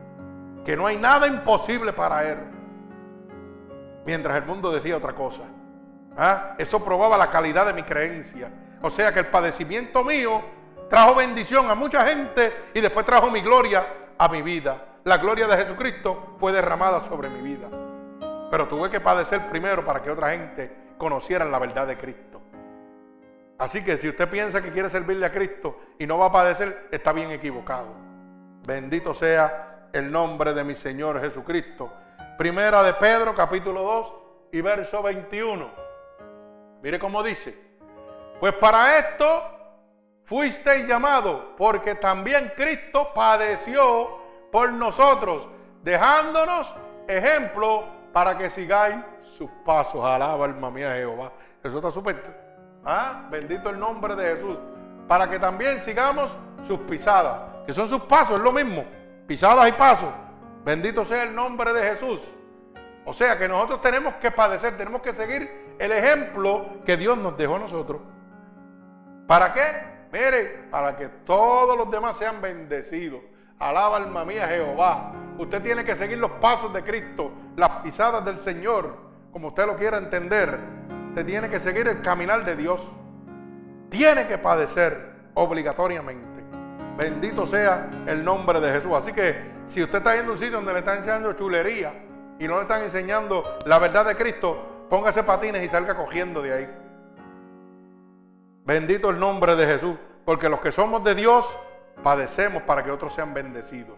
Que no hay nada imposible para Él. Mientras el mundo decía otra cosa. ¿Ah? Eso probaba la calidad de mi creencia. O sea que el padecimiento mío trajo bendición a mucha gente y después trajo mi gloria a mi vida. La gloria de Jesucristo fue derramada sobre mi vida. Pero tuve que padecer primero para que otra gente conociera la verdad de Cristo. Así que si usted piensa que quiere servirle a Cristo y no va a padecer, está bien equivocado. Bendito sea el nombre de mi Señor Jesucristo. Primera de Pedro, capítulo 2 y verso 21. Mire cómo dice. Pues para esto fuisteis llamado, porque también Cristo padeció por nosotros, dejándonos ejemplo para que sigáis sus pasos. Alaba, alma mía, Jehová. Eso está súper. ¿Ah? Bendito el nombre de Jesús. Para que también sigamos sus pisadas, que son sus pasos, es lo mismo. Pisadas y pasos. Bendito sea el nombre de Jesús. O sea que nosotros tenemos que padecer, tenemos que seguir el ejemplo que Dios nos dejó a nosotros. ¿Para qué? Mire, para que todos los demás sean bendecidos. Alaba alma mía Jehová. Usted tiene que seguir los pasos de Cristo, las pisadas del Señor, como usted lo quiera entender. Usted tiene que seguir el caminar de Dios. Tiene que padecer obligatoriamente. Bendito sea el nombre de Jesús. Así que si usted está yendo a un sitio donde le están enseñando chulería y no le están enseñando la verdad de Cristo, póngase patines y salga cogiendo de ahí. Bendito el nombre de Jesús, porque los que somos de Dios padecemos para que otros sean bendecidos.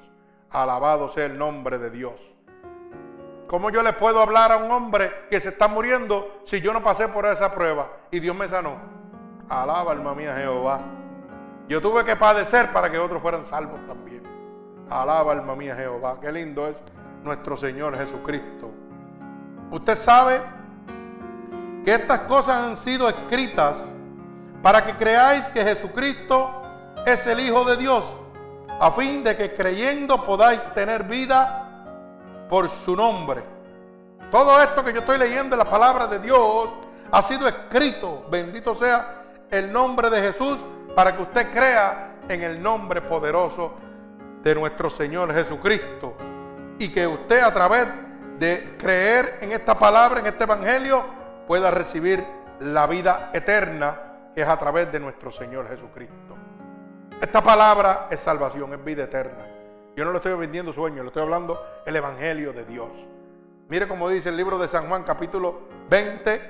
Alabado sea el nombre de Dios. ¿Cómo yo le puedo hablar a un hombre que se está muriendo si yo no pasé por esa prueba y Dios me sanó? Alaba, alma mía, Jehová. Yo tuve que padecer para que otros fueran salvos también. Alaba, alma mía, Jehová. Qué lindo es nuestro Señor Jesucristo. Usted sabe que estas cosas han sido escritas para que creáis que Jesucristo es el Hijo de Dios, a fin de que creyendo podáis tener vida por su nombre. Todo esto que yo estoy leyendo en la palabra de Dios ha sido escrito, bendito sea el nombre de Jesús, para que usted crea en el nombre poderoso de nuestro Señor Jesucristo. Y que usted a través de creer en esta palabra, en este Evangelio, pueda recibir la vida eterna es a través de nuestro Señor Jesucristo. Esta palabra es salvación, es vida eterna. Yo no lo estoy vendiendo sueños, lo estoy hablando el Evangelio de Dios. Mire cómo dice el libro de San Juan, capítulo 20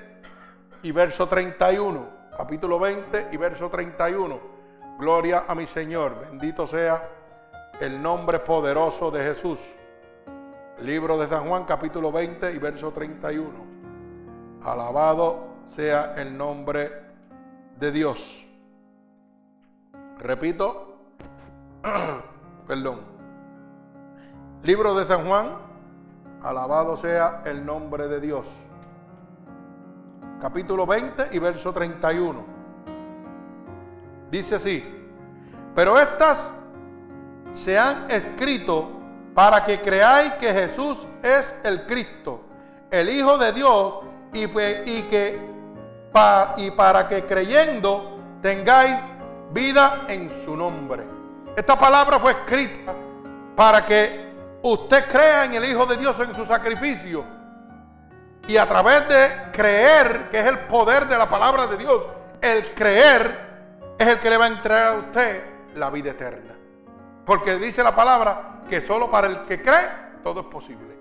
y verso 31. Capítulo 20 y verso 31. Gloria a mi Señor, bendito sea el nombre poderoso de Jesús. Libro de San Juan, capítulo 20 y verso 31. Alabado sea el nombre de Dios. Repito, perdón. Libro de San Juan, alabado sea el nombre de Dios. Capítulo 20 y verso 31. Dice así, pero estas se han escrito para que creáis que Jesús es el Cristo, el Hijo de Dios, y, que para que creyendo tengáis vida en su nombre. Esta palabra fue escrita para que usted crea en el Hijo de Dios en su sacrificio. Y a través de creer, que es el poder de la palabra de Dios, el creer es el que le va a entregar a usted la vida eterna. Porque dice la palabra que solo para el que cree todo es posible.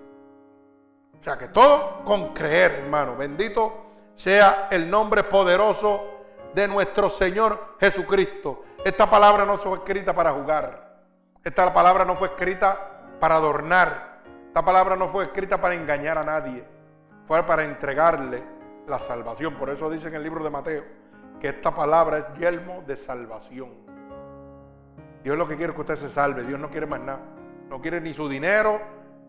O sea que todo con creer, hermano. Bendito sea el nombre poderoso de nuestro Señor Jesucristo. Esta palabra no fue escrita para jugar. Esta palabra no fue escrita para adornar. Esta palabra no fue escrita para engañar a nadie. Fue para entregarle la salvación. Por eso dice en el libro de Mateo que esta palabra es yelmo de salvación. Dios lo que quiere es que usted se salve. Dios no quiere más nada. No quiere ni su dinero,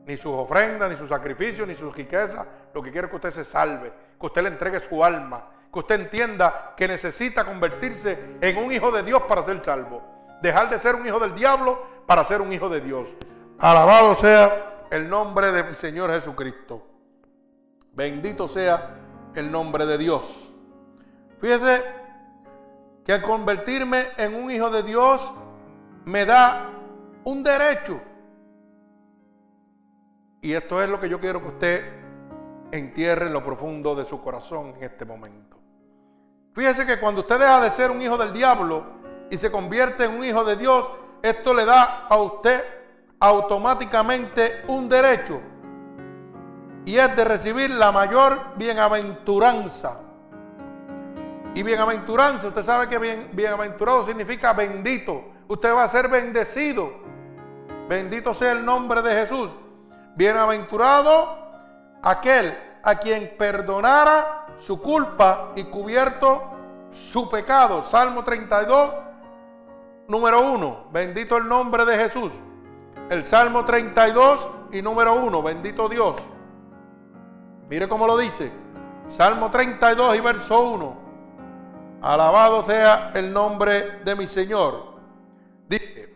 ni sus ofrendas, ni sus sacrificios, ni sus riquezas. Lo que quiere es que usted se salve, que usted le entregue su alma, que usted entienda que necesita convertirse en un hijo de Dios para ser salvo. Dejar de ser un hijo del diablo para ser un hijo de Dios. Alabado sea el nombre de mi Señor Jesucristo. Bendito sea el nombre de Dios. Fíjese que al convertirme en un hijo de Dios me da un derecho y esto es lo que yo quiero que usted entierre en lo profundo de su corazón en este momento. Fíjese que cuando usted deja de ser un hijo del diablo y se convierte en un hijo de Dios, esto le da a usted automáticamente un derecho y es de recibir la mayor bienaventuranza. Y bienaventuranza, usted sabe que bien, bienaventurado significa bendito. Usted va a ser bendecido. Bendito sea el nombre de Jesús. Bienaventurado aquel a quien perdonara su culpa y cubierto su pecado. Salmo 32, número 1. Bendito el nombre de Jesús. El Salmo 32 y número 1. Bendito Dios. Mire cómo lo dice. Salmo 32 y verso 1. Alabado sea el nombre de mi Señor. Dice,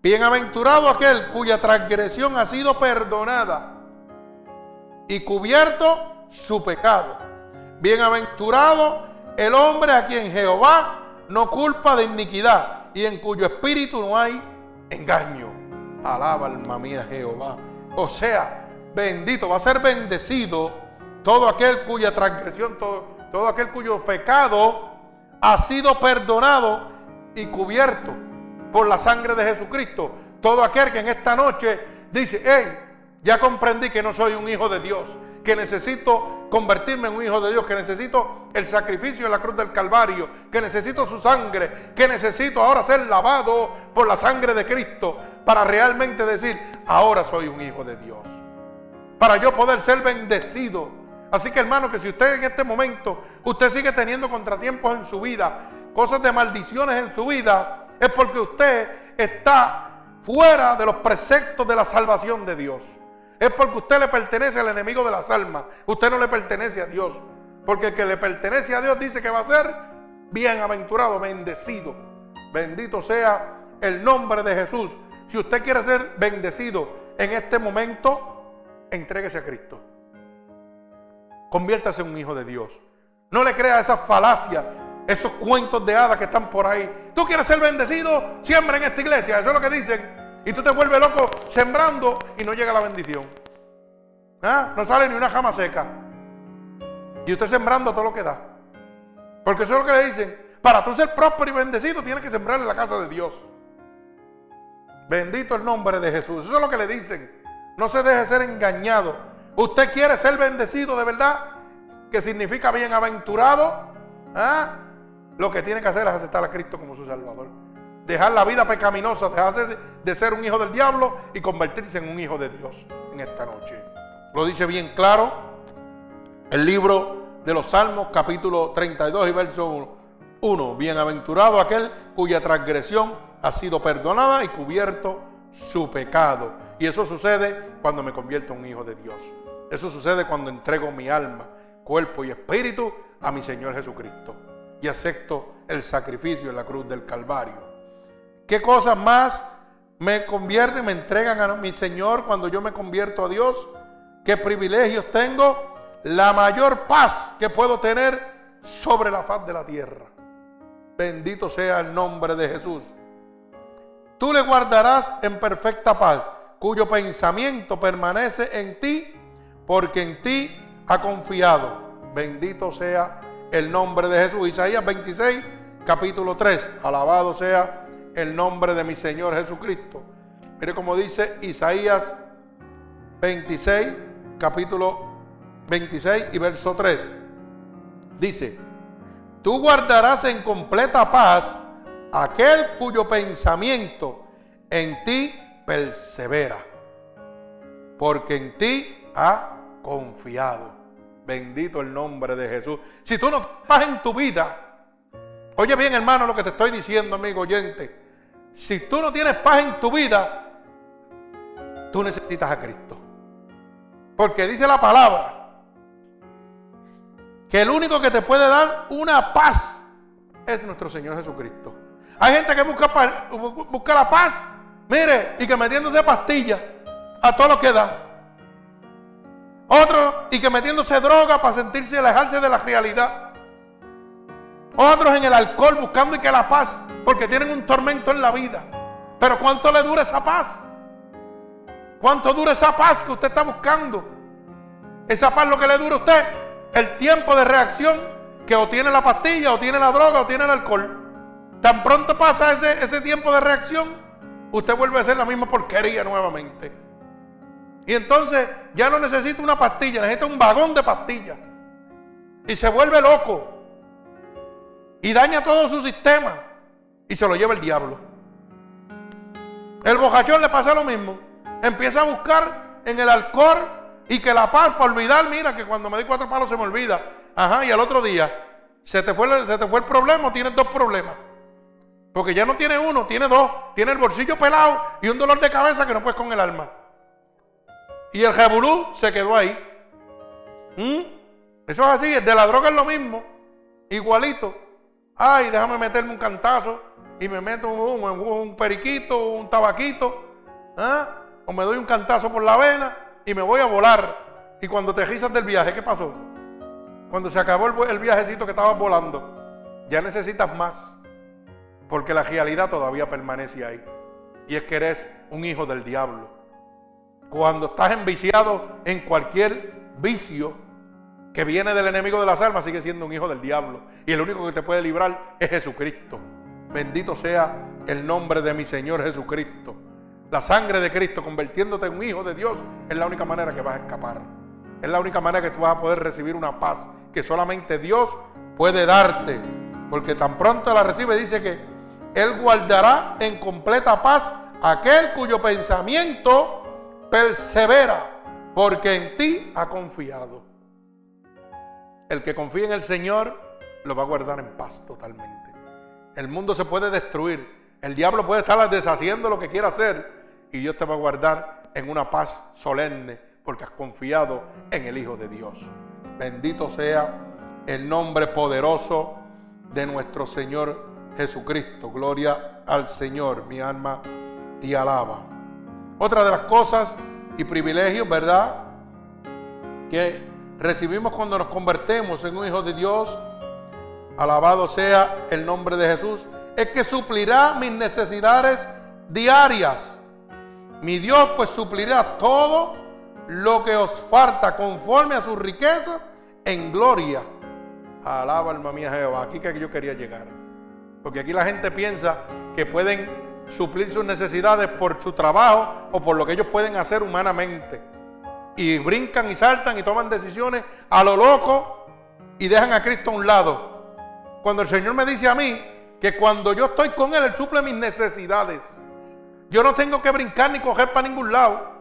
Bienaventurado aquel cuya transgresión ha sido perdonada y cubierto su pecado. Bienaventurado el hombre a quien Jehová no culpa de iniquidad y en cuyo espíritu no hay engaño. Alaba alma mía Jehová. O sea, bendito, va a ser bendecido todo aquel cuya transgresión, todo, todo aquel cuyo pecado ha sido perdonado y cubierto por la sangre de Jesucristo. Todo aquel que en esta noche dice, hey, ya comprendí que no soy un hijo de Dios, que necesito convertirme en un hijo de Dios, que necesito el sacrificio en la cruz del Calvario, que necesito su sangre, que necesito ahora ser lavado por la sangre de Cristo para realmente decir, ahora soy un hijo de Dios. Para yo poder ser bendecido. Así que hermano, que si usted en este momento, usted sigue teniendo contratiempos en su vida, cosas de maldiciones en su vida, es porque usted está fuera de los preceptos de la salvación de Dios. Es porque usted le pertenece al enemigo de las almas. Usted no le pertenece a Dios. Porque el que le pertenece a Dios dice que va a ser bienaventurado, bendecido. Bendito sea el nombre de Jesús. Si usted quiere ser bendecido en este momento, entréguese a Cristo. Conviértase en un hijo de Dios. No le crea esa falacia esos cuentos de hadas que están por ahí. Tú quieres ser bendecido, siembra en esta iglesia. Eso es lo que dicen. Y tú te vuelves loco sembrando y no llega la bendición. ¿Ah? No sale ni una jama seca. Y usted sembrando todo lo que da. Porque eso es lo que le dicen. Para tú ser próspero y bendecido, tienes que sembrar en la casa de Dios. Bendito el nombre de Jesús. Eso es lo que le dicen. No se deje ser engañado. Usted quiere ser bendecido de verdad, que significa bienaventurado. ¿Ah? lo que tiene que hacer es aceptar a Cristo como su Salvador. Dejar la vida pecaminosa, dejar de ser un hijo del diablo y convertirse en un hijo de Dios en esta noche. Lo dice bien claro el libro de los Salmos, capítulo 32 y verso 1. Bienaventurado aquel cuya transgresión ha sido perdonada y cubierto su pecado. Y eso sucede cuando me convierto en un hijo de Dios. Eso sucede cuando entrego mi alma, cuerpo y espíritu a mi Señor Jesucristo y acepto el sacrificio en la cruz del Calvario. ¿Qué cosa más me convierten, me entregan a mi Señor cuando yo me convierto a Dios, qué privilegios tengo, la mayor paz que puedo tener sobre la faz de la tierra. Bendito sea el nombre de Jesús. Tú le guardarás en perfecta paz, cuyo pensamiento permanece en ti, porque en ti ha confiado. Bendito sea el nombre de Jesús. Isaías 26, capítulo 3. Alabado sea el nombre de mi Señor Jesucristo. Mire como dice Isaías 26, capítulo 26 y verso 3. Dice, tú guardarás en completa paz aquel cuyo pensamiento en ti persevera, porque en ti ha confiado. Bendito el nombre de Jesús. Si tú no paz en tu vida, oye bien hermano lo que te estoy diciendo, amigo oyente. Si tú no tienes paz en tu vida, tú necesitas a Cristo. Porque dice la palabra que el único que te puede dar una paz es nuestro Señor Jesucristo. Hay gente que busca, busca la paz, mire, y que metiéndose pastillas a todo lo que da. Otros y que metiéndose droga para sentirse alejarse de la realidad. Otros en el alcohol buscando y que la paz, porque tienen un tormento en la vida. Pero ¿cuánto le dura esa paz? ¿Cuánto dura esa paz que usted está buscando? Esa paz lo que le dura a usted, el tiempo de reacción que o tiene la pastilla, o tiene la droga, o tiene el alcohol. Tan pronto pasa ese, ese tiempo de reacción, usted vuelve a hacer la misma porquería nuevamente. Y entonces ya no necesita una pastilla, necesita un vagón de pastillas. Y se vuelve loco. Y daña todo su sistema. Y se lo lleva el diablo. El bojachón le pasa lo mismo. Empieza a buscar en el alcohol y que la paz, para olvidar, mira que cuando me di cuatro palos se me olvida. Ajá, y al otro día, se te fue, se te fue el problema tienes dos problemas. Porque ya no tiene uno, tiene dos. Tiene el bolsillo pelado y un dolor de cabeza que no puedes con el alma. Y el jebulú se quedó ahí. ¿Mm? Eso es así, el de la droga es lo mismo, igualito. Ay, déjame meterme un cantazo y me meto un, un, periquito, un tabaquito, ¿ah? o me doy un cantazo por la vena y me voy a volar. Y cuando te gisas del viaje, ¿qué pasó? Cuando se acabó el, el viajecito que estabas volando, ya necesitas más, porque la realidad todavía permanece ahí. Y es que eres un hijo del diablo. Cuando estás enviciado en cualquier vicio que viene del enemigo de las almas, sigue siendo un hijo del diablo. Y el único que te puede librar es Jesucristo. Bendito sea el nombre de mi Señor Jesucristo. La sangre de Cristo convirtiéndote en un hijo de Dios es la única manera que vas a escapar. Es la única manera que tú vas a poder recibir una paz que solamente Dios puede darte. Porque tan pronto la recibe dice que Él guardará en completa paz aquel cuyo pensamiento persevera, porque en ti ha confiado. El que confía en el Señor lo va a guardar en paz totalmente. El mundo se puede destruir. El diablo puede estar deshaciendo lo que quiera hacer. Y Dios te va a guardar en una paz solemne porque has confiado en el Hijo de Dios. Bendito sea el nombre poderoso de nuestro Señor Jesucristo. Gloria al Señor. Mi alma te alaba. Otra de las cosas y privilegios, ¿verdad? Que recibimos cuando nos convertimos en un hijo de Dios, alabado sea el nombre de Jesús, es que suplirá mis necesidades diarias. Mi Dios pues suplirá todo lo que os falta conforme a su riqueza en gloria. Alaba alma mía Jehová. Aquí que yo quería llegar. Porque aquí la gente piensa que pueden suplir sus necesidades por su trabajo o por lo que ellos pueden hacer humanamente. Y brincan y saltan y toman decisiones a lo loco y dejan a Cristo a un lado. Cuando el Señor me dice a mí que cuando yo estoy con Él, Él suple mis necesidades. Yo no tengo que brincar ni coger para ningún lado.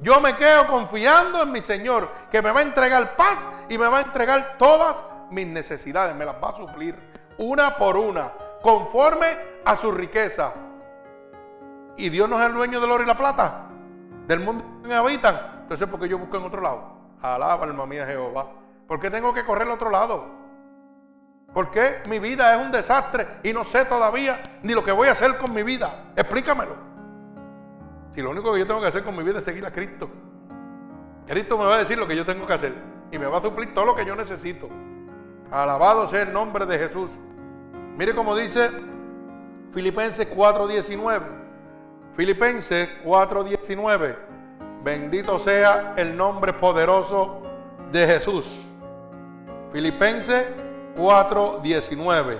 Yo me quedo confiando en mi Señor, que me va a entregar paz y me va a entregar todas mis necesidades, me las va a suplir una por una, conforme a su riqueza. Y Dios no es el dueño del oro y la plata, del mundo que habitan. Entonces, ¿por qué yo busco en otro lado? Alaba, alma mía, Jehová. ¿Por qué tengo que correr al otro lado? ¿Por qué mi vida es un desastre y no sé todavía ni lo que voy a hacer con mi vida? Explícamelo. Si lo único que yo tengo que hacer con mi vida es seguir a Cristo. Cristo me va a decir lo que yo tengo que hacer y me va a suplir todo lo que yo necesito. Alabado sea el nombre de Jesús. Mire cómo dice Filipenses 4:19. Filipenses 4:19. Bendito sea el nombre poderoso de Jesús. Filipenses 4:19.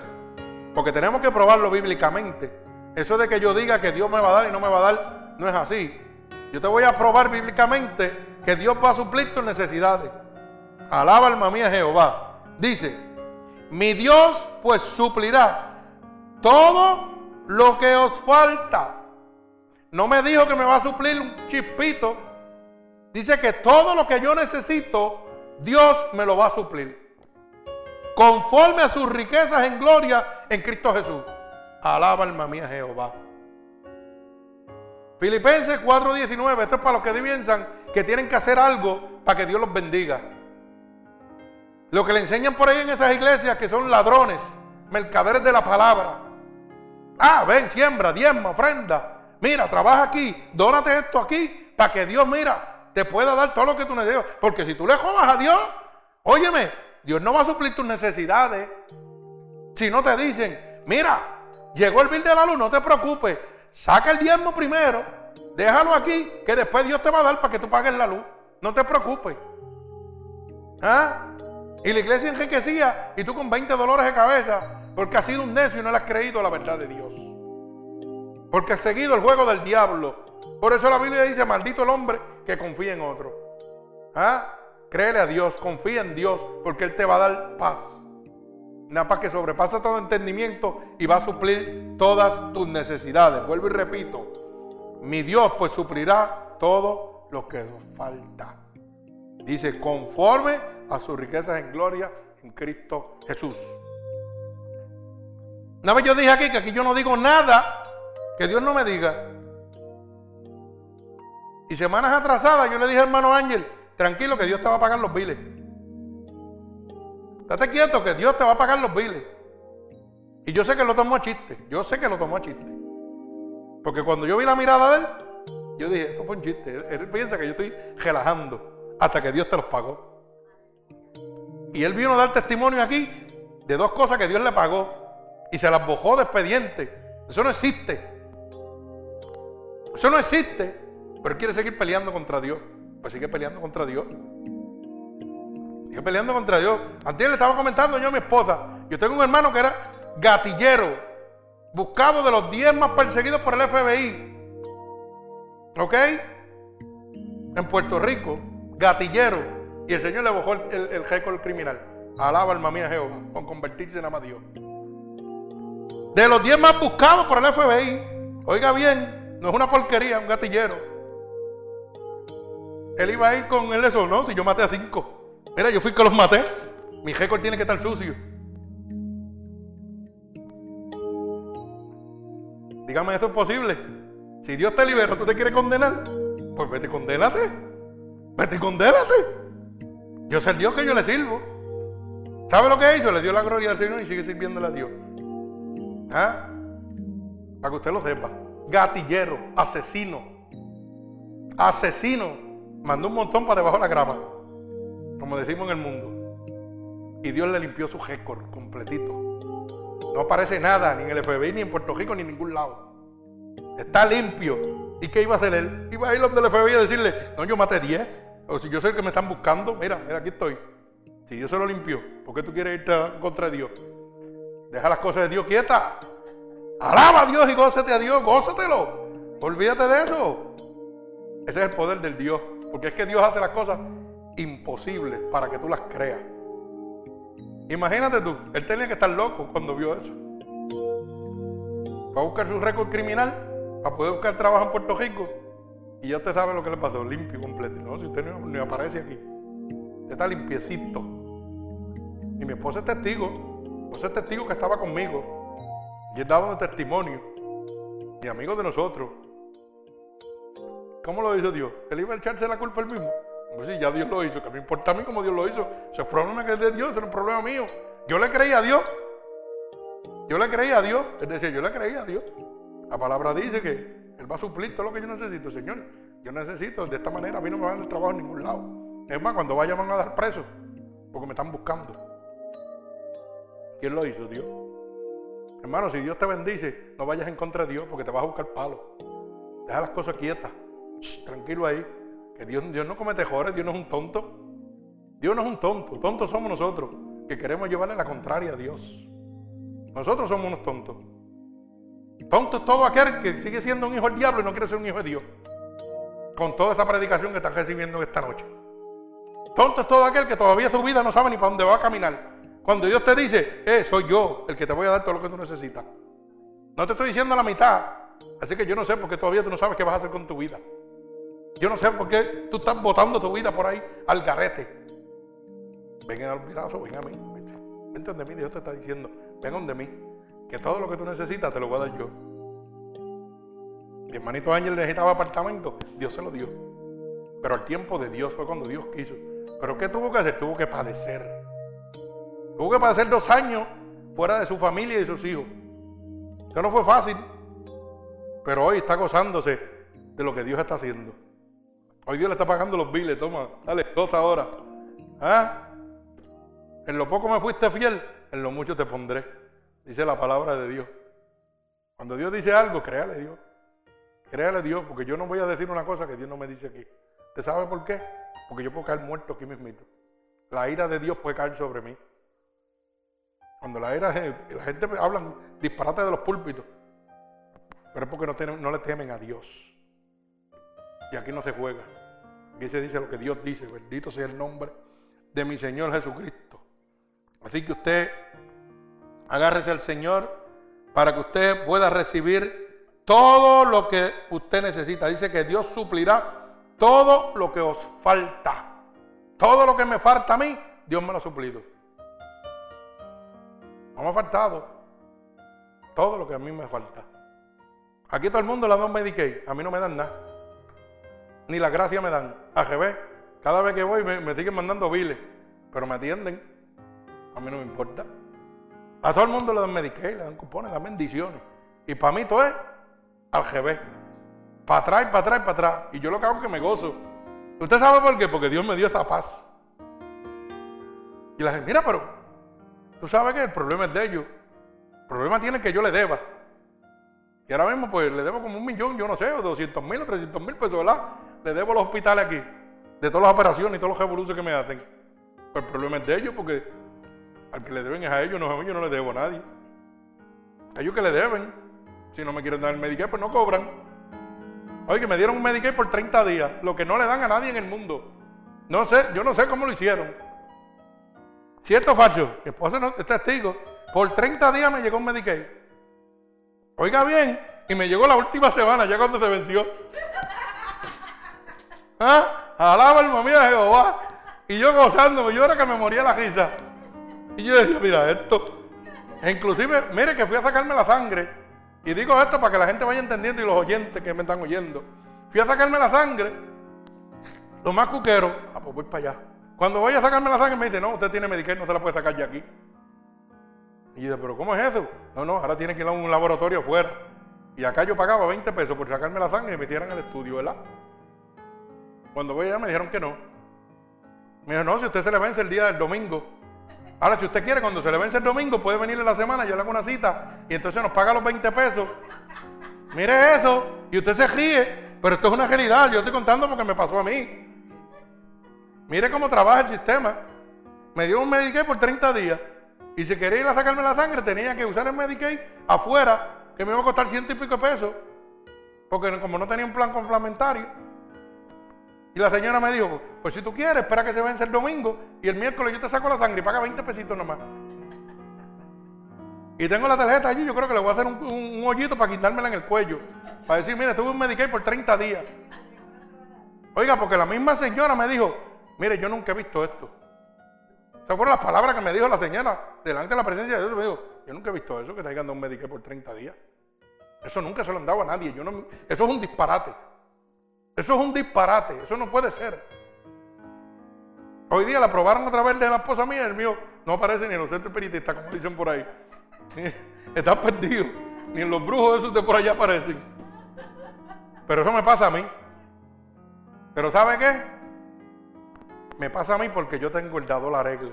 Porque tenemos que probarlo bíblicamente. Eso de que yo diga que Dios me va a dar y no me va a dar, no es así. Yo te voy a probar bíblicamente que Dios va a suplir tus necesidades. Alaba alma mía Jehová. Dice, mi Dios pues suplirá todo lo que os falta. No me dijo que me va a suplir un chispito. Dice que todo lo que yo necesito, Dios me lo va a suplir. Conforme a sus riquezas en gloria en Cristo Jesús. Alaba alma mía Jehová. Filipenses 4:19. Esto es para los que piensan que tienen que hacer algo para que Dios los bendiga. Lo que le enseñan por ahí en esas iglesias que son ladrones, mercaderes de la palabra. Ah, ven, siembra, diezma, ofrenda. Mira, trabaja aquí, dónate esto aquí, para que Dios, mira, te pueda dar todo lo que tú necesitas. Porque si tú le jodas a Dios, óyeme, Dios no va a suplir tus necesidades. Si no te dicen, mira, llegó el bill de la luz, no te preocupes, saca el diezmo primero, déjalo aquí, que después Dios te va a dar para que tú pagues la luz. No te preocupes. ¿Ah? Y la iglesia enriquecía y tú con 20 dolores de cabeza porque has sido un necio y no le has creído la verdad de Dios. Porque has seguido el juego del diablo. Por eso la Biblia dice, maldito el hombre que confía en otro. ¿Ah? Créele a Dios, confía en Dios, porque Él te va a dar paz. Una paz que sobrepasa todo entendimiento y va a suplir todas tus necesidades. Vuelvo y repito, mi Dios pues suplirá todo lo que nos falta. Dice, conforme a sus riquezas en gloria en Cristo Jesús. Una vez yo dije aquí que aquí yo no digo nada que Dios no me diga. Y semanas atrasadas yo le dije al hermano Ángel, tranquilo que Dios te va a pagar los biles. Date quieto que Dios te va a pagar los biles. Y yo sé que lo tomó a chiste. Yo sé que lo tomó a chiste. Porque cuando yo vi la mirada de él, yo dije, esto fue un chiste. Él, piensa que yo estoy relajando hasta que Dios te los pagó. Y él vino a dar testimonio aquí de dos cosas que Dios le pagó. Y se las bojó de expediente. Eso no existe. Eso no existe. Pero quiere seguir peleando contra Dios. Pues sigue peleando contra Dios. Sigue peleando contra Dios. Antes le estaba comentando yo a mi esposa. Yo tengo un hermano que era gatillero. Buscado de los 10 más perseguidos por el FBI. ¿Ok? En Puerto Rico. Gatillero. Y el Señor le bajó el, récord criminal. Alaba alma mía Jehová, con convertirse en ama Dios. De los 10 más buscados por el FBI, oiga bien, no es una porquería, un gatillero. Él iba a ir con él eso, ¿no? Si yo maté a cinco. Mira, yo fui que los maté. Mi récord tiene que estar sucio. Dígame, ¿eso es posible? Si Dios te libera, ¿tú te quieres condenar? Pues vete, condénate. Vete, condénate. Yo soy el Dios que yo le sirvo. ¿Sabe lo que hizo? Le dio la gloria al Señor y sigue sirviéndole a Dios. ¿Ah? Para que usted lo sepa. Gatillero, asesino. Asesino. Mandó un montón para debajo de la grama. Como decimos en el mundo. Y Dios le limpió su récord completito. No aparece nada, ni en el FBI, ni en Puerto Rico, ni en ningún lado. Está limpio. ¿Y qué iba a hacer él? Iba a ir donde el FBI a decirle, no, yo maté 10. O si yo sé que me están buscando, mira, mira, aquí estoy. Si Dios se lo limpió, ¿por qué tú quieres irte contra Dios? Deja las cosas de Dios quietas. Alaba a Dios y gózate a Dios, gózatelo. Olvídate de eso. Ese es el poder del Dios. Porque es que Dios hace las cosas imposibles para que tú las creas. Imagínate tú, él tenía que estar loco cuando vio eso. Va a buscar su récord criminal para poder buscar trabajo en Puerto Rico y ya usted sabe lo que le pasó, limpio completo. No, si usted no, aparece aquí. Está limpiecito. Y mi esposa es testigo. Mi esposa es testigo que estaba conmigo. Y él daba un testimonio. Y amigo de nosotros. ¿Cómo lo hizo Dios? ¿Él iba a echarse la culpa él mismo? Pues sí, ya Dios lo hizo. Que me importa a mí como Dios lo hizo. Ese es problema que es de Dios, es un problema mío. Yo le creí a Dios. Yo le creí a Dios. Es decir, yo le creí a Dios. La palabra dice que Él va a suplir todo lo que yo necesito, Señor. Yo necesito, de esta manera, a mí no me van a dar trabajo en ningún lado. Es más, cuando vaya van a dar preso, porque me están buscando. ¿Quién lo hizo? Dios. Hermano, si Dios te bendice, no vayas en contra de Dios porque te vas a buscar palo. Deja las cosas quietas. tranquilo ahí. Que Dios, Dios no comete errores, Dios no es un tonto. Dios no es un tonto. Tontos somos nosotros, que queremos llevarle la contraria a Dios. Nosotros somos unos tontos. Tonto es todo aquel que sigue siendo un hijo del diablo y no quiere ser un hijo de Dios. Con toda esa predicación que están recibiendo esta noche. Tonto es todo aquel que todavía su vida no sabe ni para dónde va a caminar. Cuando Dios te dice, eh, soy yo el que te voy a dar todo lo que tú necesitas. No te estoy diciendo la mitad. Así que yo no sé por qué todavía tú no sabes qué vas a hacer con tu vida. Yo no sé por qué tú estás botando tu vida por ahí al garete. Ven al brazo, ven a mí. Vente donde mí, Dios te está diciendo, ven donde mí. Que todo lo que tú necesitas te lo voy a dar yo. Mi hermanito Ángel necesitaba apartamento, Dios se lo dio. Pero el tiempo de Dios fue cuando Dios quiso. Pero ¿qué tuvo que hacer? Tuvo que padecer. Tuvo que padecer dos años fuera de su familia y de sus hijos. Eso no fue fácil. Pero hoy está gozándose de lo que Dios está haciendo. Hoy Dios le está pagando los biles. Toma, dale, dos ahora. ¿Ah? En lo poco me fuiste fiel, en lo mucho te pondré. Dice la palabra de Dios. Cuando Dios dice algo, créale Dios. Créale Dios, porque yo no voy a decir una cosa que Dios no me dice aquí. ¿Usted sabe por qué? Porque yo puedo caer muerto aquí mismito. La ira de Dios puede caer sobre mí. Cuando la ira, la gente habla disparate de los púlpitos, pero es porque no, no le temen a Dios. Y aquí no se juega. Aquí se dice lo que Dios dice. Bendito sea el nombre de mi Señor Jesucristo. Así que usted agárrese al Señor para que usted pueda recibir todo lo que usted necesita. Dice que Dios suplirá todo lo que os falta. Todo lo que me falta a mí, Dios me lo ha suplido. No me ha faltado. Todo lo que a mí me falta. Aquí todo el mundo le da un Medicaid. A mí no me dan nada. Ni la gracia me dan. A revés. Cada vez que voy me, me siguen mandando biles. Pero me atienden. A mí no me importa. A todo el mundo le dan Medicaid, le dan cupones, le dan bendiciones. Y para mí todo es al revés. Para atrás, para atrás, para atrás. Y yo lo que hago es que me gozo. ¿Usted sabe por qué? Porque Dios me dio esa paz. Y la gente, mira, pero tú sabes que el problema es de ellos. El problema tiene que yo le deba. Y ahora mismo, pues le debo como un millón, yo no sé, o 200 mil o 300 mil pesos, ¿verdad? Le debo los hospitales aquí, de todas las operaciones y todos los revoluciones que me hacen. Pero el problema es de ellos, porque al que le deben es a ellos, no a mí, yo no le debo a nadie. A ellos que le deben. Si no me quieren dar el Medicare, pues no cobran. Oye, me dieron un Medicare por 30 días, lo que no le dan a nadie en el mundo. No sé, yo no sé cómo lo hicieron. Cierto, Facho, mi esposa no, es testigo. Por 30 días me llegó un Medicare. Oiga bien, y me llegó la última semana, ya cuando se venció. ¿Ah? Alaba el mamá de Jehová. Y yo gozándome, yo era que me moría la risa. Y yo decía, mira esto. E inclusive, mire que fui a sacarme la sangre. Y digo esto para que la gente vaya entendiendo y los oyentes que me están oyendo. Fui a sacarme la sangre. Lo más cuquero, ah, pues voy para allá. Cuando voy a sacarme la sangre me dice, no, usted tiene Medicare, no se la puede sacar ya aquí. Y yo digo, pero ¿cómo es eso? No, no, ahora tiene que ir a un laboratorio afuera. Y acá yo pagaba 20 pesos por sacarme la sangre y me metieran al estudio, ¿verdad? Cuando voy allá me dijeron que no. Me dijeron, no, si usted se le vence el día del domingo, Ahora, si usted quiere, cuando se le vence el domingo, puede venir en la semana, yo le hago una cita y entonces nos paga los 20 pesos. Mire eso, y usted se ríe, pero esto es una realidad, yo estoy contando porque me pasó a mí. Mire cómo trabaja el sistema. Me dio un Medicaid por 30 días y si quería ir a sacarme la sangre tenía que usar el Medicaid afuera, que me iba a costar ciento y pico de pesos, porque como no tenía un plan complementario. Y la señora me dijo, pues si tú quieres, espera que se vence el domingo y el miércoles yo te saco la sangre y paga 20 pesitos nomás. Y tengo la tarjeta allí, yo creo que le voy a hacer un, hoyito para quitármela en el cuello. Para decir, mire, tuve un Medicaid por 30 días. Oiga, porque la misma señora me dijo, mire, yo nunca he visto esto. Esas fueron las palabras que me dijo la señora delante de la presencia de Dios. Me dijo, yo nunca he visto eso, que te hayan dado un Medicaid por 30 días. Eso nunca se lo han dado a nadie. Yo no, eso es un disparate. Eso es un disparate, eso no puede ser. Hoy día la aprobaron otra vez de la esposa mía, el mío no aparece ni en los centros espiritistas, como dicen por ahí. Está perdido. Ni en los brujos esos de por allá aparecen. Pero eso me pasa a mí. Pero ¿sabe qué? Me pasa a mí porque yo tengo el dador la regla.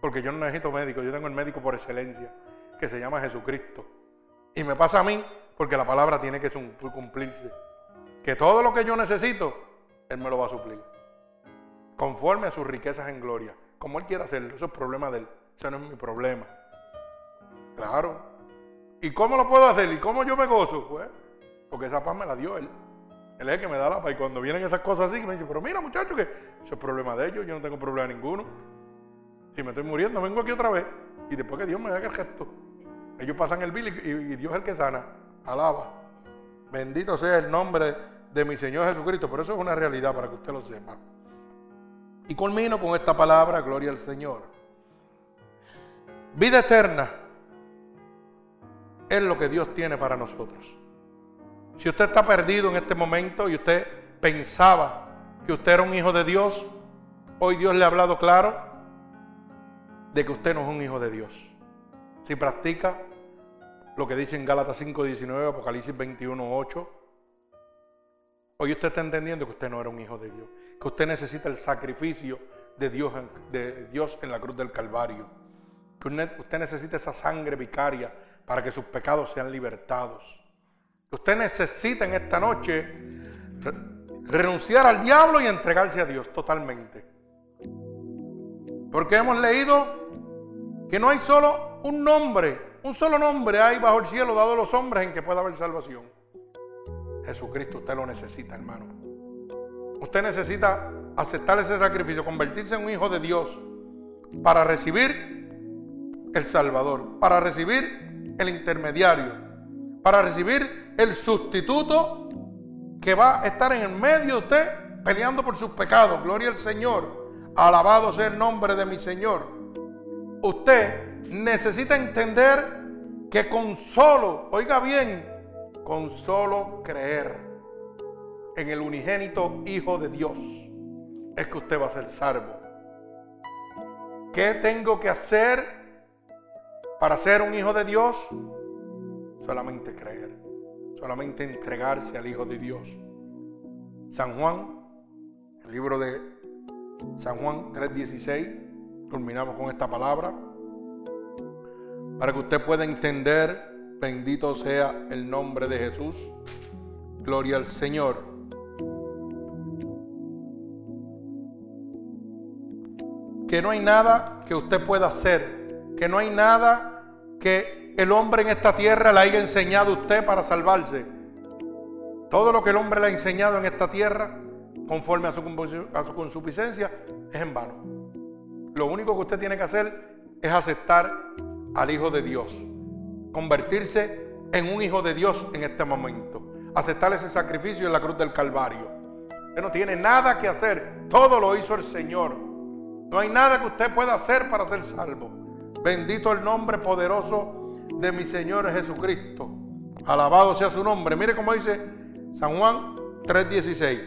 Porque yo no necesito médico, yo tengo el médico por excelencia, que se llama Jesucristo. Y me pasa a mí porque la palabra tiene que cumplirse. Que todo lo que yo necesito, Él me lo va a suplir. Conforme a sus riquezas en gloria. Como Él quiera hacerlo, eso es problema de Él. Eso no es mi problema. Claro. ¿Y cómo lo puedo hacer? ¿Y cómo yo me gozo? Pues, porque esa paz me la dio Él. Él es el que me da la paz. Y cuando vienen esas cosas así, me dice, pero mira muchachos, que eso es problema de ellos, yo no tengo problema ninguno. Si me estoy muriendo, vengo aquí otra vez. Y después que Dios me haga el gesto. Ellos pasan el bill y, Dios es el que sana. Alaba. Bendito sea el nombre de mi Señor Jesucristo. Pero eso es una realidad para que usted lo sepa. Y culmino con esta palabra, gloria al Señor. Vida eterna es lo que Dios tiene para nosotros. Si usted está perdido en este momento y usted pensaba que usted era un hijo de Dios, hoy Dios le ha hablado claro de que usted no es un hijo de Dios. Si practica lo que dice en Gálatas 5:19, Apocalipsis 21:8, hoy usted está entendiendo que usted no era un hijo de Dios, que usted necesita el sacrificio de Dios, de Dios en la cruz del Calvario, que usted necesita esa sangre vicaria para que sus pecados sean libertados. Usted necesita en esta noche renunciar al diablo y entregarse a Dios totalmente. Porque hemos leído que no hay solo un nombre, un solo nombre hay bajo el cielo dado a los hombres en que pueda haber salvación. Jesucristo, usted lo necesita, hermano. Usted necesita aceptar ese sacrificio, convertirse en un hijo de Dios para recibir el Salvador, para recibir el intermediario, para recibir el sustituto que va a estar en el medio de usted peleando por sus pecados. Gloria al Señor. Alabado sea el nombre de mi Señor. Usted necesita entender que con solo, oiga bien, con solo creer en el unigénito Hijo de Dios, es que usted va a ser salvo. ¿Qué tengo que hacer para ser un hijo de Dios? Solamente creer solamente entregarse al Hijo de Dios. San Juan, el libro de San Juan 3:16, culminamos con esta palabra, para que usted pueda entender, bendito sea el nombre de Jesús, gloria al Señor. Que no hay nada que usted pueda hacer, que no hay nada que el hombre en esta tierra le haya enseñado a usted para salvarse. Todo lo que el hombre le ha enseñado en esta tierra, conforme a su, a su es en vano. Lo único que usted tiene que hacer es aceptar al Hijo de Dios, convertirse en un Hijo de Dios en este momento, aceptar ese sacrificio en la cruz del Calvario. Usted no tiene nada que hacer, todo lo hizo el Señor. No hay nada que usted pueda hacer para ser salvo. Bendito el nombre poderoso de mi Señor Jesucristo. Alabado sea su nombre. Mire cómo dice San Juan 3:16.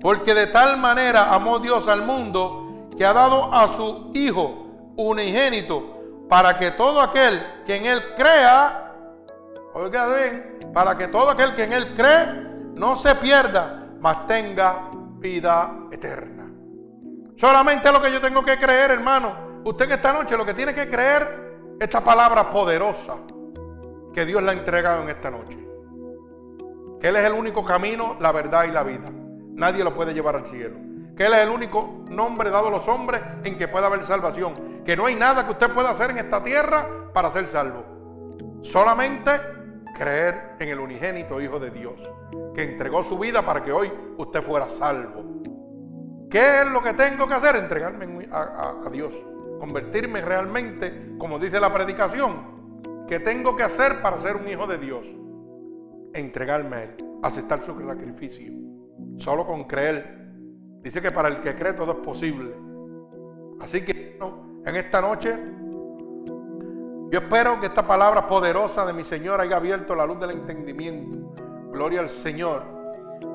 Porque de tal manera amó Dios al mundo que ha dado a su Hijo unigénito para que todo aquel que en Él crea, oiga bien, para que todo aquel que en Él cree no se pierda, mas tenga vida eterna. Solamente lo que yo tengo que creer, hermano. Usted que esta noche lo que tiene que creer esta palabra poderosa que Dios le ha entregado en esta noche. Que Él es el único camino, la verdad y la vida. Nadie lo puede llevar al cielo. Que Él es el único nombre dado a los hombres en que pueda haber salvación. Que no hay nada que usted pueda hacer en esta tierra para ser salvo. Solamente creer en el unigénito Hijo de Dios, que entregó su vida para que hoy usted fuera salvo. ¿Qué es lo que tengo que hacer? Entregarme a, a Dios convertirme realmente, como dice la predicación, que tengo que hacer para ser un hijo de Dios. Entregarme a Él, aceptar su sacrificio. Solo con creer. Dice que para el que cree todo es posible. Así que en esta noche, yo espero que esta palabra poderosa de mi Señor haya abierto la luz del entendimiento. Gloria al Señor.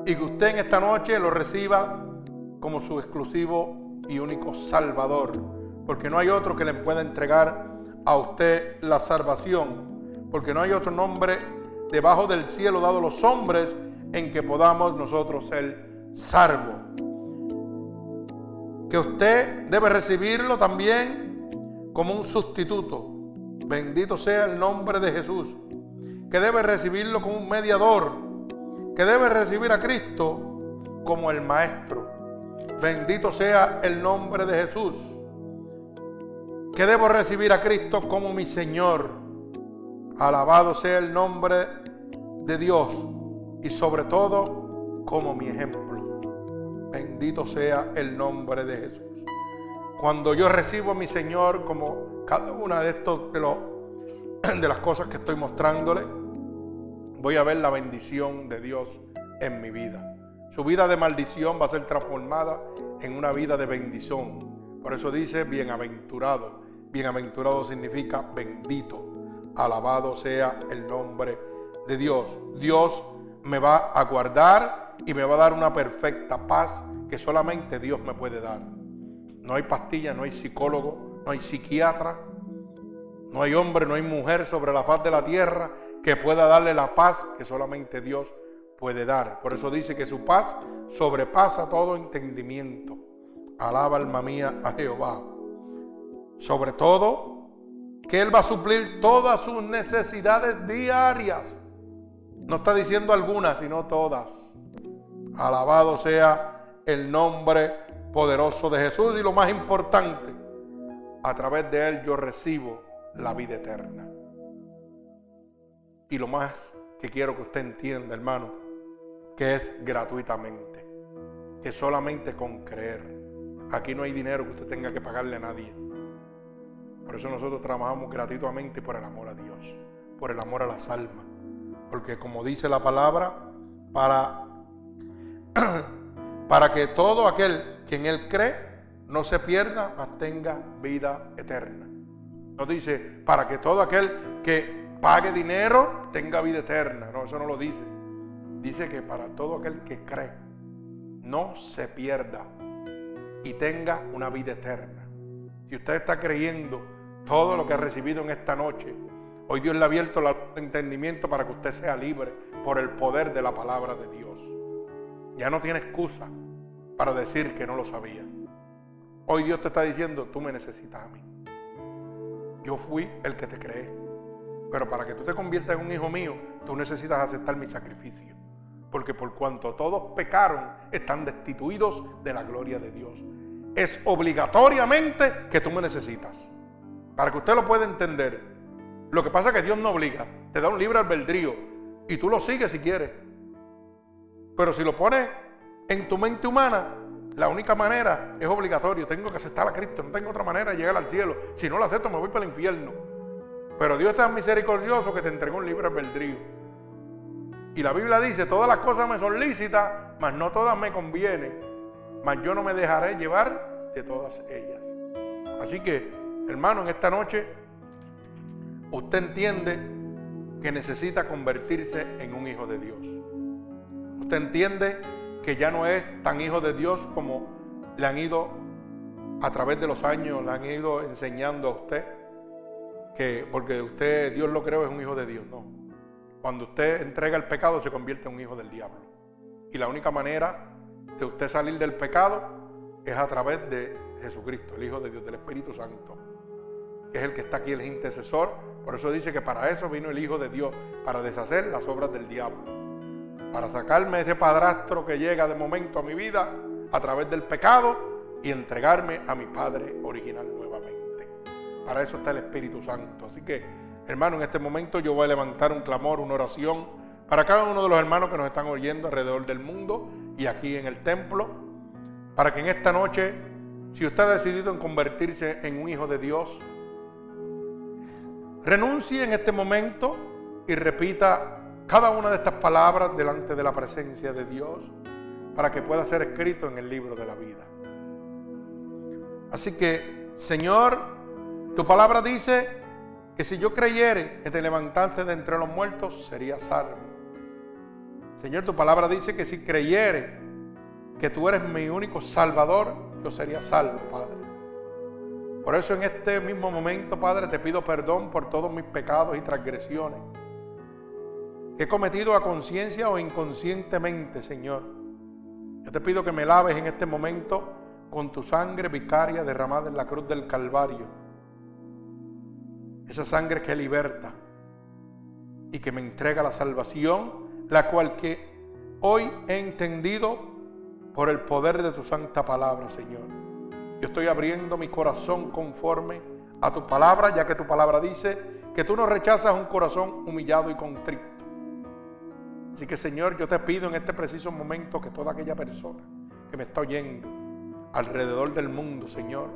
Y que usted en esta noche lo reciba como su exclusivo y único Salvador porque no hay otro que le pueda entregar a usted la salvación, porque no hay otro nombre debajo del cielo dado a los hombres en que podamos nosotros ser salvos. Que usted debe recibirlo también como un sustituto. Bendito sea el nombre de Jesús. Que debe recibirlo como un mediador. Que debe recibir a Cristo como el Maestro. Bendito sea el nombre de Jesús. Que debo recibir a Cristo como mi Señor. Alabado sea el nombre de Dios. Y sobre todo como mi ejemplo. Bendito sea el nombre de Jesús. Cuando yo recibo a mi Señor como cada una de estos de, las cosas que estoy mostrándole, voy a ver la bendición de Dios en mi vida. Su vida de maldición va a ser transformada en una vida de bendición. Por eso dice bienaventurado. Bienaventurado significa bendito. Alabado sea el nombre de Dios. Dios me va a guardar y me va a dar una perfecta paz que solamente Dios me puede dar. No hay pastilla, no hay psicólogo, no hay psiquiatra, no hay hombre, no hay mujer sobre la faz de la tierra que pueda darle la paz que solamente Dios puede dar. Por eso dice que su paz sobrepasa todo entendimiento. Alaba alma mía a Jehová. Sobre todo, que Él va a suplir todas sus necesidades diarias. No está diciendo algunas, sino todas. Alabado sea el nombre poderoso de Jesús y lo más importante, a través de Él yo recibo la vida eterna. Y lo más que quiero que usted entienda, hermano, que es gratuitamente, que solamente con creer. Aquí no hay dinero que usted tenga que pagarle a nadie. Por eso nosotros trabajamos gratuitamente por el amor a Dios, por el amor a las almas. Porque como dice la palabra, para, para que todo aquel que en Él cree no se pierda, mas tenga vida eterna. No dice, para que todo aquel que pague dinero tenga vida eterna. No, eso no lo dice. Dice que para todo aquel que cree no se pierda y tenga una vida eterna. Si usted está creyendo todo lo que ha recibido en esta noche, hoy Dios le ha abierto el entendimiento para que usted sea libre por el poder de la palabra de Dios. Ya no tiene excusa para decir que no lo sabía. Hoy Dios te está diciendo, tú me necesitas a mí. Yo fui el que te creé. Pero para que tú te conviertas en un hijo mío, tú necesitas aceptar mi sacrificio. Porque por cuanto todos pecaron, están destituidos de la gloria de Dios. Es obligatoriamente que tú me necesitas. Para que usted lo pueda entender. Lo que pasa es que Dios no obliga. Te da un libre albedrío. Y tú lo sigues si quieres. Pero si lo pones en tu mente humana, la única manera es obligatorio. Tengo que aceptar a Cristo. No tengo otra manera de llegar al cielo. Si no lo acepto, me voy para el infierno. Pero Dios es tan misericordioso que te entregó un libre albedrío. Y la Biblia dice, todas las cosas me son lícitas, mas no todas me convienen. Mas yo no me dejaré llevar de todas ellas. Así que, hermano, en esta noche, usted entiende que necesita convertirse en un hijo de Dios. Usted entiende que ya no es tan hijo de Dios como le han ido a través de los años, le han ido enseñando a usted, que porque usted, Dios lo creó, es un hijo de Dios. No. Cuando usted entrega el pecado, se convierte en un hijo del diablo. Y la única manera de usted salir del pecado es a través de Jesucristo, el Hijo de Dios, del Espíritu Santo, que es el que está aquí, el intercesor. Por eso dice que para eso vino el Hijo de Dios, para deshacer las obras del diablo para sacarme ese padrastro que llega de momento a mi vida a través del pecado y entregarme a mi Padre original nuevamente. Para eso está el Espíritu Santo. Así que, hermano, en este momento yo voy a levantar un clamor, una oración para cada uno de los hermanos que nos están oyendo alrededor del mundo y aquí en el templo, para que en esta noche, si usted ha decidido en convertirse en un hijo de Dios, renuncie en este momento y repita cada una de estas palabras delante de la presencia de Dios para que pueda ser escrito en el libro de la vida. Así que, Señor, tu palabra dice que si yo creyere que te levantaste de entre los muertos, sería salvo. Señor, tu palabra dice que si creyere que tú eres mi único salvador, yo sería salvo, Padre. Por eso en este mismo momento, Padre, te pido perdón por todos mis pecados y transgresiones. He cometido a conciencia o inconscientemente, Señor. Yo te pido que me laves en este momento con tu sangre vicaria derramada en la cruz del Calvario. Esa sangre que liberta y que me entrega la salvación, la cual que hoy he entendido por el poder de tu santa palabra, Señor. Yo estoy abriendo mi corazón conforme a tu palabra, ya que tu palabra dice que tú no rechazas un corazón humillado y contrito. Así que Señor, yo te pido en este preciso momento que toda aquella persona que me está oyendo alrededor del mundo, Señor,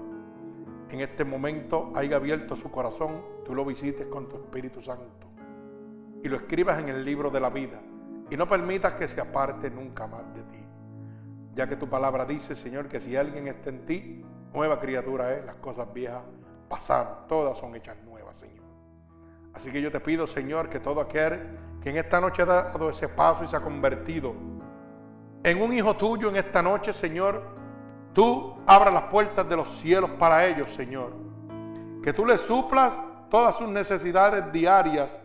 en este momento haya abierto su corazón, tú lo visites con tu Espíritu Santo y lo escribas en el libro de la vida y no permitas que se aparte nunca más de ti. Ya que tu palabra dice, Señor, que si alguien está en ti, nueva criatura es, las cosas viejas pasaron, todas son hechas nuevas, Señor. Así que yo te pido, Señor, que todo aquel en esta noche ha dado ese paso y se ha convertido en un hijo tuyo en esta noche, Señor, tú abras las puertas de los cielos para ellos, Señor. Que tú les suplas todas sus necesidades diarias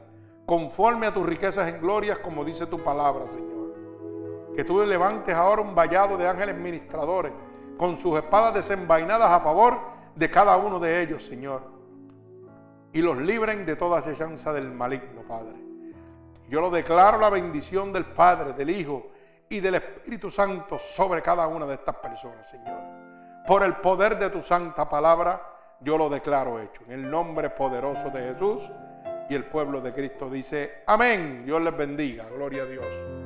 conforme a tus riquezas en glorias, como dice tu palabra, Señor. Que tú levantes ahora un vallado de ángeles ministradores con sus espadas desenvainadas a favor de cada uno de ellos, Señor. Y los libren de toda acechanza del maligno, Padre. Yo lo declaro la bendición del Padre, del Hijo y del Espíritu Santo sobre cada una de estas personas, Señor. Por el poder de tu santa palabra, yo lo declaro hecho. En el nombre poderoso de Jesús. Y el pueblo de Cristo dice, amén. Dios les bendiga. Gloria a Dios.